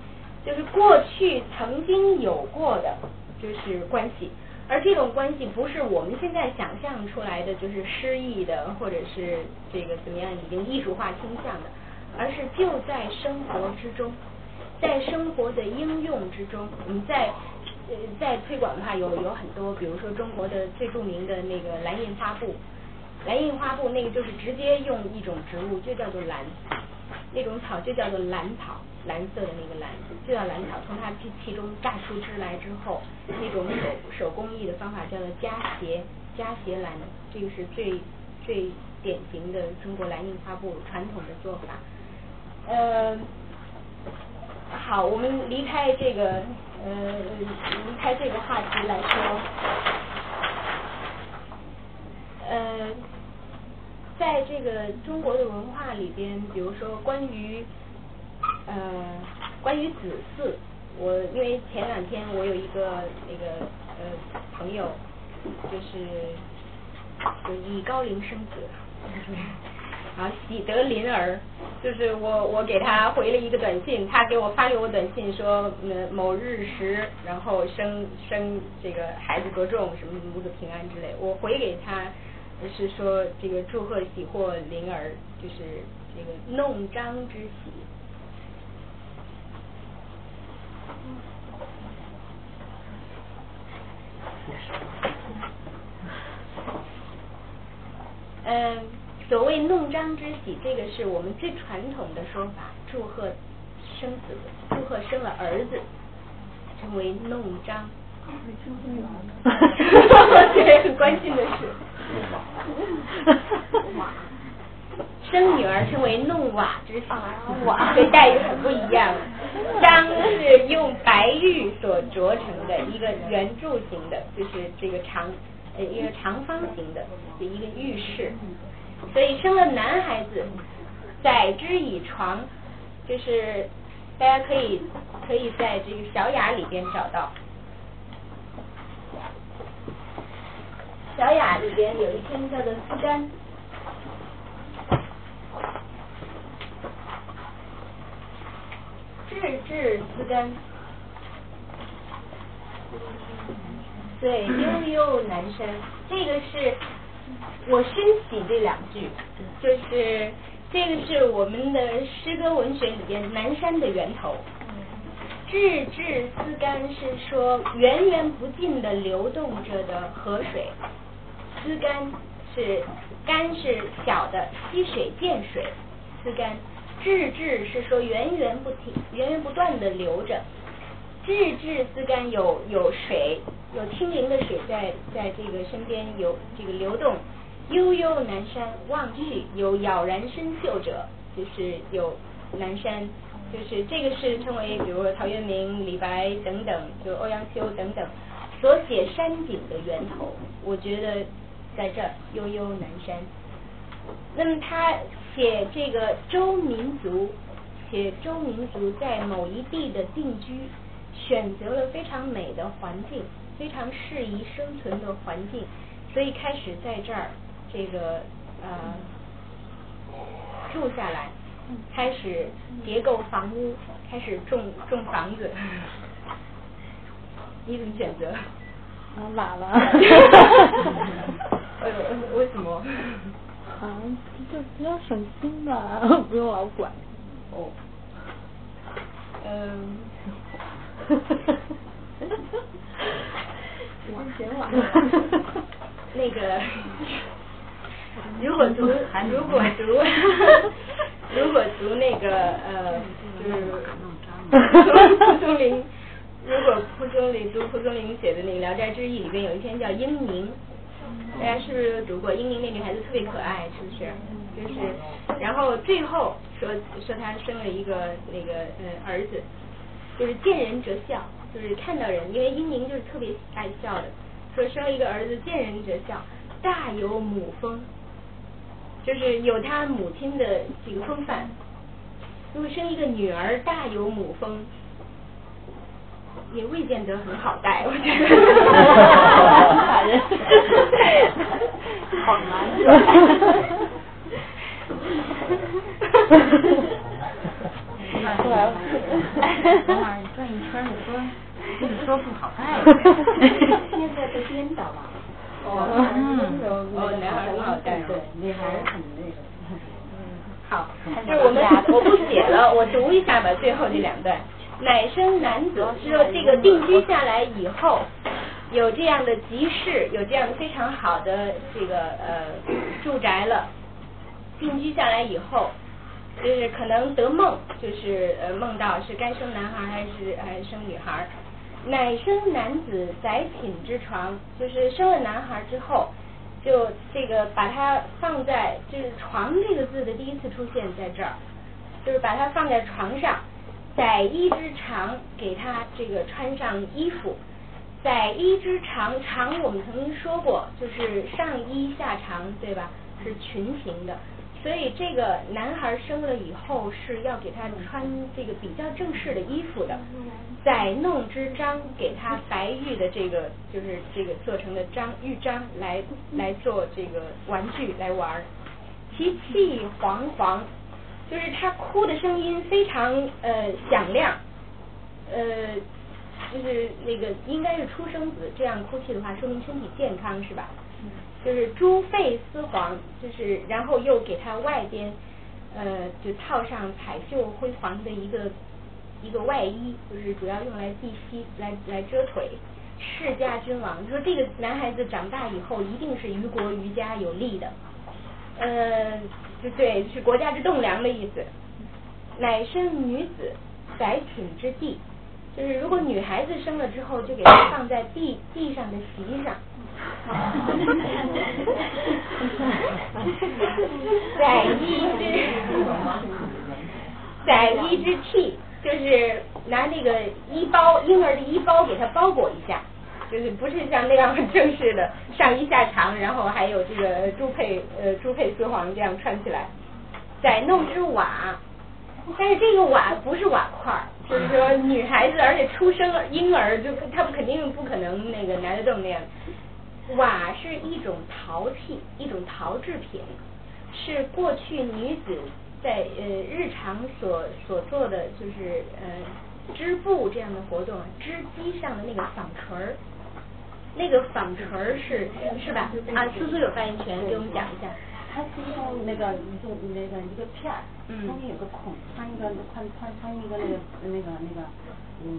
S1: 就是过去曾经有过的，就是关系，而这种关系不是我们现在想象出来的，就是诗意的或者是这个怎么样已经艺术化倾向的，而是就在生活之中，在生活的应用之中，我们在呃在推广的话有有很多，比如说中国的最著名的那个蓝印花布，蓝印花布那个就是直接用一种植物就叫做蓝，那种草就叫做蓝草，蓝色的那个蓝就叫蓝草，从它其其中榨出汁来之后，那种手手工艺的方法叫做加斜加斜蓝，这个是最最典型的中国蓝印花布传统的做法。呃，好，我们离开这个呃离开这个话题来说，呃，在这个中国的文化里边，比如说关于呃关于子嗣，我因为前两天我有一个那个呃朋友，就是就以高龄生子。啊，喜得麟儿，就是我我给他回了一个短信，他给我发给我短信说，嗯某日时，然后生生这个孩子多重，什么母子平安之类，我回给他是说这个祝贺喜获麟儿，就是这个弄璋之喜。嗯。所谓弄璋之喜，这个是我们最传统的说法，祝贺生子，祝贺生了儿子，称为弄璋。对，很关心的是。生女儿称为弄瓦之喜，瓦对待遇很不一样。璋是用白玉所琢成的一个圆柱形的，就是这个长呃一个长方形的一个玉饰。所以生了男孩子，载之以床，就是大家可以可以在这个小雅里边找到。小雅里边有一篇叫做《思干》，治治思干，对，悠悠南山，这个是。我深喜这两句，就是这个是我们的诗歌文学里边南山的源头。至至思干是说源源不尽的流动着的河水，思干是干是小的溪水涧水，思干。至至是说源源不停源源不断的流着，至至思干有有水有清灵的水在在这个身边有这个流动。悠悠南山望去，有杳然深秀者，就是有南山，就是这个是称为，比如说陶渊明、李白等等，就欧阳修等等所写山景的源头。我觉得在这儿悠悠南山。那么他写这个周民族，写周民族在某一地的定居，选择了非常美的环境，非常适宜生存的环境，所以开始在这儿。这个呃住下来，开始结构房屋，开始种种房子，你怎么选择？
S2: 我懒了。
S1: 哎呦，为什么？
S2: 啊，就比较省心吧，不用老管。
S1: 哦。嗯。那个。如果读，如果读，如果读那个呃，就是蒲松龄，如果蒲松龄读蒲松龄写的那个《聊斋志异》里边有一篇叫《英宁》，大家是不是读过？英宁那女孩子特别可爱，是不是？就是，然后最后说说她生了一个那个呃儿子，就是见人则笑，就是看到人，因为英宁就是特别爱笑的，说生一个儿子见人则笑，大有母风。就是有他母亲的几个风范，如果生一个女儿，大有母风，也未见得很好带，我觉得。
S2: 好难。
S4: 哈哈哈哈哈转一圈，你说，你说不好带。
S1: 现在都颠倒了。哦，哦，男孩很好带，对，女孩很那个。嗯，好，就是我们俩，我不写了，我读一下吧，最后这两段。乃生男子，就说这个定居下来以后，有这样的集市，有这样的非常好的这个呃住宅了。定居下来以后，就是可能得梦，就是呃梦到是该生男孩还是还是生女孩。乃生男子载寝之床，就是生了男孩之后，就这个把他放在，就是床这个字的第一次出现在这儿，就是把他放在床上。载衣之长，给他这个穿上衣服。载衣之长，长我们曾经说过，就是上衣下长，对吧？是裙形的。所以这个男孩生了以后是要给他穿这个比较正式的衣服的。在弄之章，给他白玉的这个就是这个做成的章玉章来来做这个玩具来玩。其气惶惶。就是他哭的声音非常呃响亮，呃，就是那个应该是出生子这样哭泣的话，说明身体健康是吧？就是朱肺丝黄，就是然后又给它外边呃就套上彩绣辉煌的一个一个外衣，就是主要用来避膝来来遮腿。世家君王，说这个男孩子长大以后一定是于国于家有利的，呃。对，是国家之栋梁的意思。乃生女子，载寝之地，就是如果女孩子生了之后，就给她放在地地上的席上。载衣之，载衣之替，就是拿那个衣包，婴儿的衣包给它包裹一下。就是不是像那样很正式的上衣下长，然后还有这个朱佩呃朱佩丝黄这样穿起来，载弄之瓦，但是这个瓦不是瓦块，就是说女孩子而且出生婴儿就他们肯定不可能那个拿得动那样，瓦是一种陶器，一种陶制品，是过去女子在呃日常所所做的就是呃织布这样的活动，织机上的那个纺锤儿。那个纺锤儿是是吧？啊，苏苏有发言权，给我们讲一下。
S5: 它是用那个一个那个一个片儿，中间有个孔，穿一个穿穿穿一个那个那个那个嗯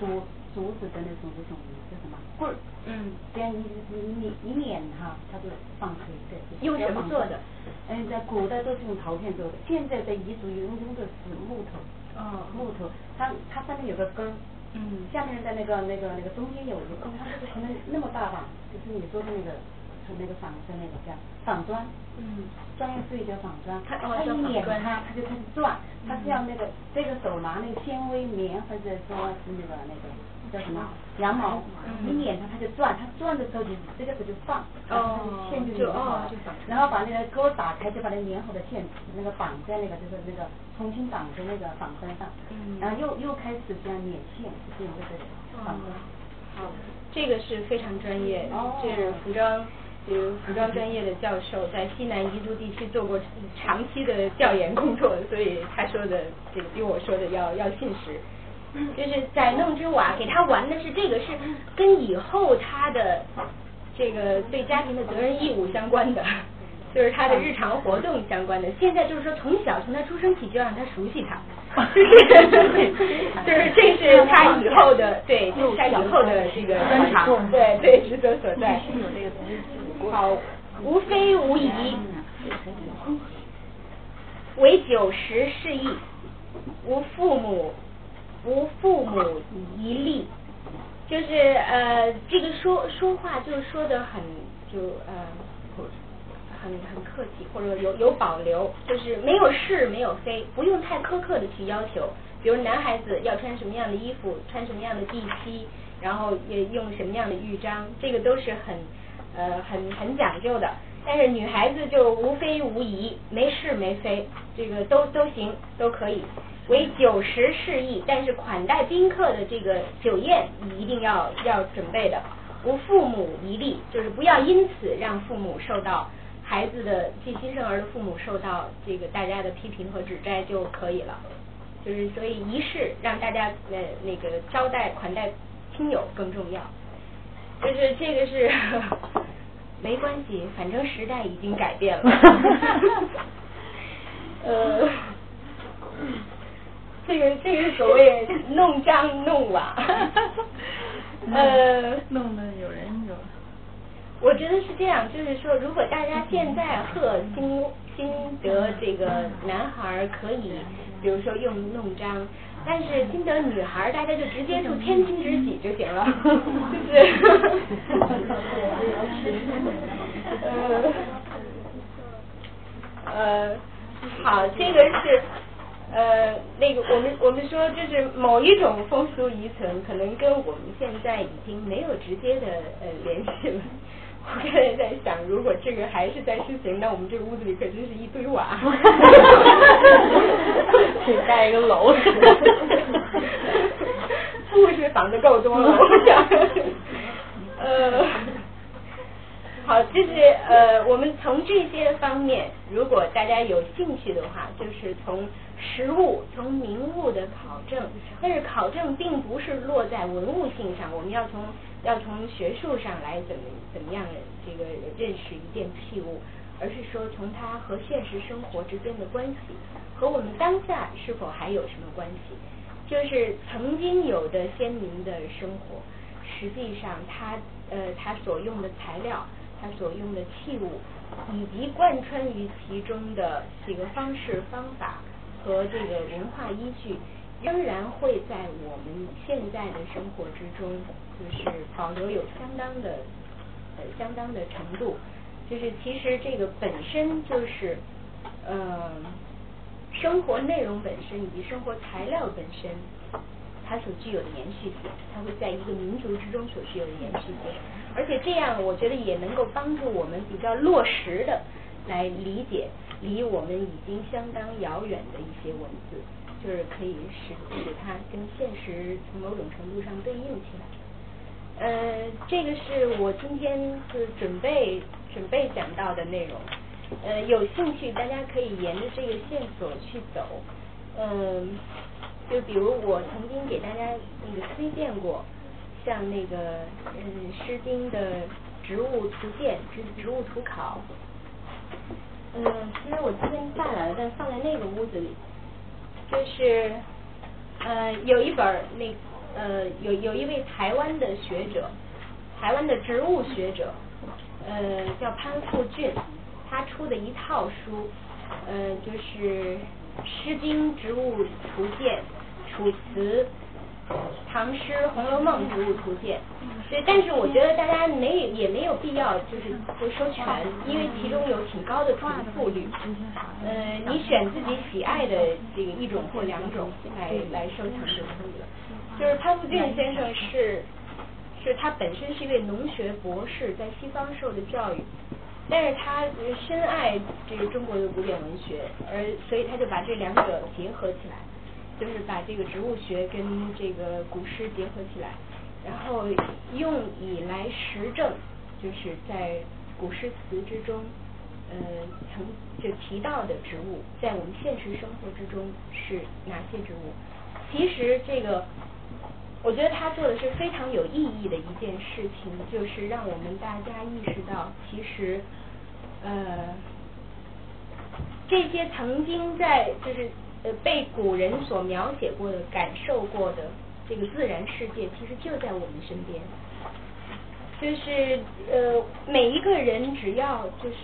S5: 竹竹子的那种那种叫什么棍儿。嗯。这样一一一捻哈，它就纺锤的。
S1: 用什么做的？
S5: 嗯，在古代都是用陶片做的，现在在彝族用用的是木头。
S1: 哦。
S5: 木头，它它上面有个根儿。嗯，下面的那个那个那个中间有一个，它这个可能那么大吧，就是你说的那个，从那个纺的那个叫纺砖，嗯，专业术语叫纺砖，它它一捻它，它就开始转，它是要那个这个手拿那个纤维棉或者说是那个那个叫什么？羊毛，你捻它它就转，它转的时候就这个时候就放，
S1: 哦，
S5: 线就
S1: 就
S5: 哦，然后把那个钩打开，就把那粘好的线那个绑在那个就是那个。重新绑在那个纺砖上，然后又又开始这样捻线，就用这个纺砖。
S1: 好，这个是非常专业，这是服装，比如服装专业的教授，在西南彝族地区做过长期的调研工作，所以他说的这个比我说的要要信实。就是在弄之瓦，给他玩的是这个，是跟以后他的这个对家庭的责任义务相关的。就是他的日常活动相关的，现在就是说从小从他出生起就让他熟悉他，就是这是他以后的对，就是他以后的这个专长，对对职责所在。好，无非无疑，为九十是义，无父母，无父母一例，就是呃这个说说话就说的很就呃。很很客气，或者有有保留，就是没有是，没有非，不用太苛刻的去要求。比如男孩子要穿什么样的衣服，穿什么样的地披，然后也用什么样的玉章，这个都是很呃很很讲究的。但是女孩子就无非无疑，没是没非，这个都都行，都可以。为酒食事宜，但是款待宾客的这个酒宴，你一定要要准备的。无父母一例，就是不要因此让父母受到。孩子的即新生儿的父母受到这个大家的批评和指摘就可以了，就是所以仪式让大家呃那个招待款待亲友更重要，就是这个是没关系，反正时代已经改变了，呃，这个这个所谓弄脏弄瓦，呃，
S4: 弄得有人有。
S1: 我觉得是这样，就是说，如果大家现在贺新新得这个男孩可以，比如说用弄脏，但是新得女孩，大家就直接就天经之己就行了，就是。呃，呃，好，这个是。呃，那个我们我们说就是某一种风俗遗存，可能跟我们现在已经没有直接的呃联系了。我刚才在想，如果这个还是在实行，那我们这个屋子里可真是一堆瓦。
S2: 可以盖一个楼。
S1: 不是房子够多了。我想呃。好，就是呃，我们从这些方面，如果大家有兴趣的话，就是从实物、从名物的考证，但是考证并不是落在文物性上，我们要从要从学术上来怎么怎么样这个认识一件器物，而是说从它和现实生活之间的关系，和我们当下是否还有什么关系？就是曾经有的先民的生活，实际上他呃他所用的材料。他所用的器物，以及贯穿于其中的几个方式方法和这个文化依据，仍然会在我们现在的生活之中，就是保留有相当的呃相当的程度。就是其实这个本身就是呃生活内容本身以及生活材料本身，它所具有的延续性，它会在一个民族之中所具有的延续性。而且这样，我觉得也能够帮助我们比较落实的来理解离我们已经相当遥远的一些文字，就是可以使使它跟现实从某种程度上对应起来。呃，这个是我今天是准备准备讲到的内容。呃，有兴趣大家可以沿着这个线索去走。嗯，就比如我曾经给大家那个推荐过。像那个嗯，《诗经》的植物图鉴、植植物图考，嗯，其实我今天带来了，但放在那个屋子里，就是呃，有一本那呃，有有一位台湾的学者，台湾的植物学者，呃，叫潘富俊，他出的一套书，呃，就是《诗经植物图鉴》《楚辞》。唐诗《红楼梦》植物图鉴，对，但是我觉得大家没也没有必要就是就收全，因为其中有挺高的重复率。呃，你选自己喜爱的这个一种或两种来来收藏就可以了。就是潘富俊先生是，是他本身是一位农学博士，在西方受的教育，但是他深爱这个中国的古典文学，而所以他就把这两者结合起来。就是把这个植物学跟这个古诗结合起来，然后用以来实证，就是在古诗词之中，呃，曾就提到的植物，在我们现实生活之中是哪些植物？其实这个，我觉得他做的是非常有意义的一件事情，就是让我们大家意识到，其实，呃，这些曾经在就是。呃，被古人所描写过的、感受过的这个自然世界，其实就在我们身边。就是呃，每一个人只要就是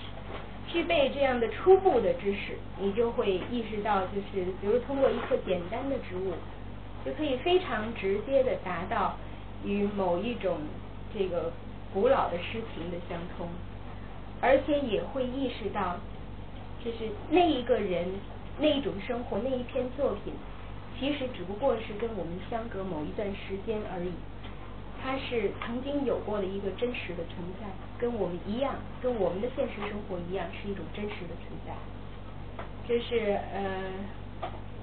S1: 具备这样的初步的知识，你就会意识到，就是比如通过一棵简单的植物，就可以非常直接的达到与某一种这个古老的诗情的相通，而且也会意识到，就是那一个人。那一种生活，那一篇作品，其实只不过是跟我们相隔某一段时间而已。它是曾经有过的一个真实的存在，跟我们一样，跟我们的现实生活一样，是一种真实的存在。这是呃，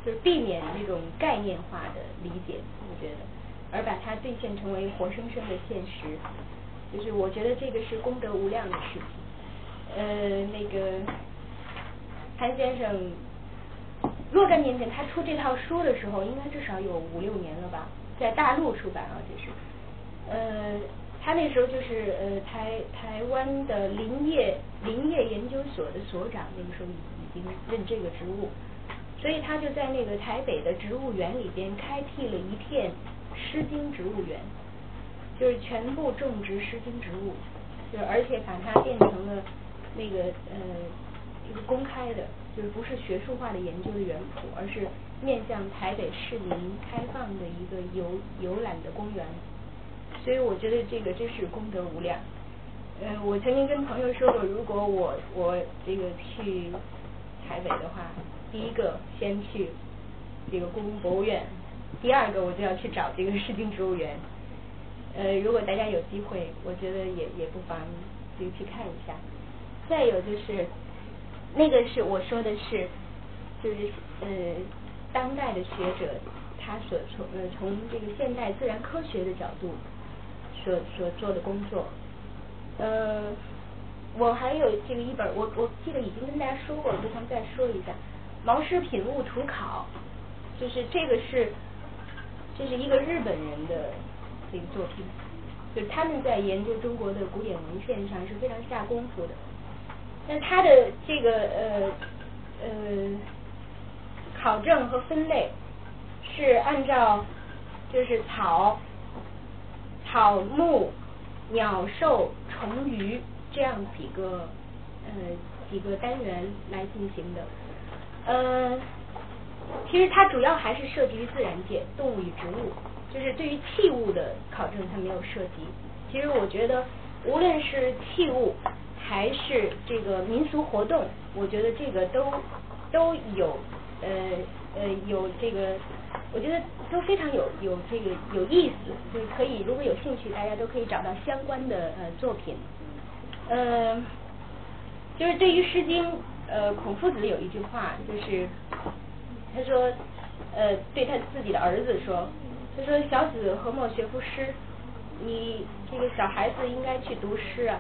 S1: 就是避免那种概念化的理解，我觉得，而把它兑现成为活生生的现实。就是我觉得这个是功德无量的事情。呃，那个潘先生。若干年前，他出这套书的时候，应该至少有五六年了吧，在大陆出版啊，这是。呃，他那时候就是呃台台湾的林业林业研究所的所长，那个时候已已经任这个职务，所以他就在那个台北的植物园里边开辟了一片诗经植物园，就是全部种植诗经植物，就而且把它变成了那个呃一个公开的，就是不是学术化的研究的园圃，而是面向台北市民开放的一个游游览的公园。所以我觉得这个真是功德无量。呃，我曾经跟朋友说过，如果我我这个去台北的话，第一个先去这个故宫博物院，第二个我就要去找这个诗经植物园。呃，如果大家有机会，我觉得也也不妨就去看一下。再有就是，那个是我说的是，就是呃，当代的学者他所从呃从这个现代自然科学的角度所所做的工作。呃，我还有这个一本，我我记得已经跟大家说过了，不妨再说一下《毛诗品物图考》，就是这个是这是一个日本人的这个作品，就他们在研究中国的古典文献上是非常下功夫的。那他的这个呃呃考证和分类是按照就是草草木。鸟兽虫鱼这样几个呃几个单元来进行的，呃，其实它主要还是涉及于自然界，动物与植物，就是对于器物的考证它没有涉及。其实我觉得无论是器物还是这个民俗活动，我觉得这个都都有呃呃有这个。我觉得都非常有有这个有意思，就是可以如果有兴趣，大家都可以找到相关的呃作品。呃，就是对于《诗经》，呃，孔夫子有一句话，就是他说，呃，对他自己的儿子说，他说：“小子何莫学夫诗？你这个小孩子应该去读诗啊。”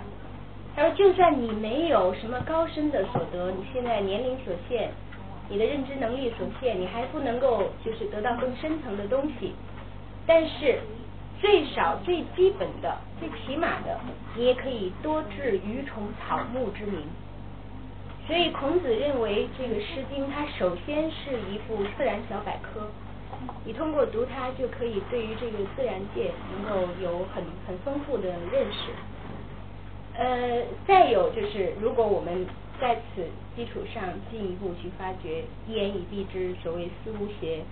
S1: 他说：“就算你没有什么高深的所得，你现在年龄所限。”你的认知能力所限，你还不能够就是得到更深层的东西，但是最少最基本的、最起码的，你也可以多治鱼虫草木之名。所以孔子认为这个《诗经》它首先是一部自然小百科，你通过读它就可以对于这个自然界能够有很很丰富的认识。呃，再有就是如果我们在此基础上进一步去发掘，一言以蔽之，所谓思无邪，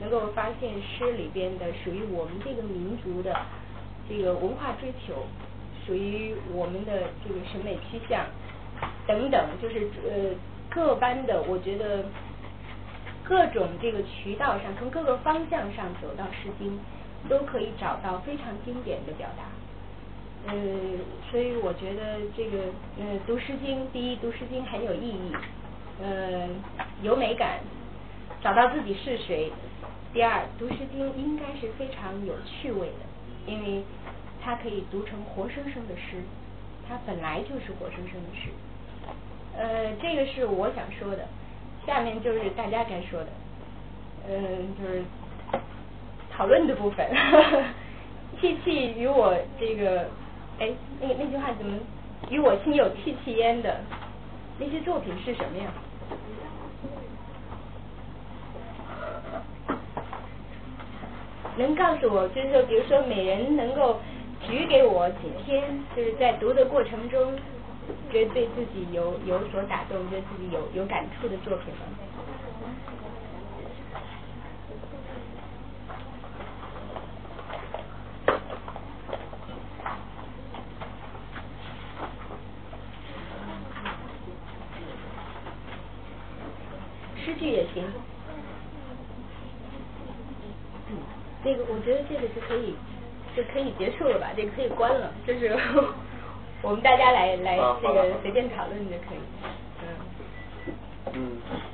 S1: 能够发现诗里边的属于我们这个民族的这个文化追求，属于我们的这个审美趋向等等，就是呃各般的，我觉得各种这个渠道上，从各个方向上走到《诗经》，都可以找到非常经典的表达。呃，所以我觉得这个呃读诗经，第一读诗经很有意义，呃有美感，找到自己是谁。第二读诗经应该是非常有趣味的，因为它可以读成活生生的诗，它本来就是活生生的诗。呃，这个是我想说的，下面就是大家该说的，嗯，就是讨论的部分。气气与我这个。哎，那那句话怎么与我心有戚戚焉的那些作品是什么呀？能告诉我，就是说，比如说，每人能够举给我几篇，就是在读的过程中，觉得对自己有有所打动，觉得自己有有感触的作品吗？诗句也行，那个我觉得这个就可以就可以结束了吧，这个可以关了，就是 我们大家来来这个随便讨论就可以，嗯。嗯。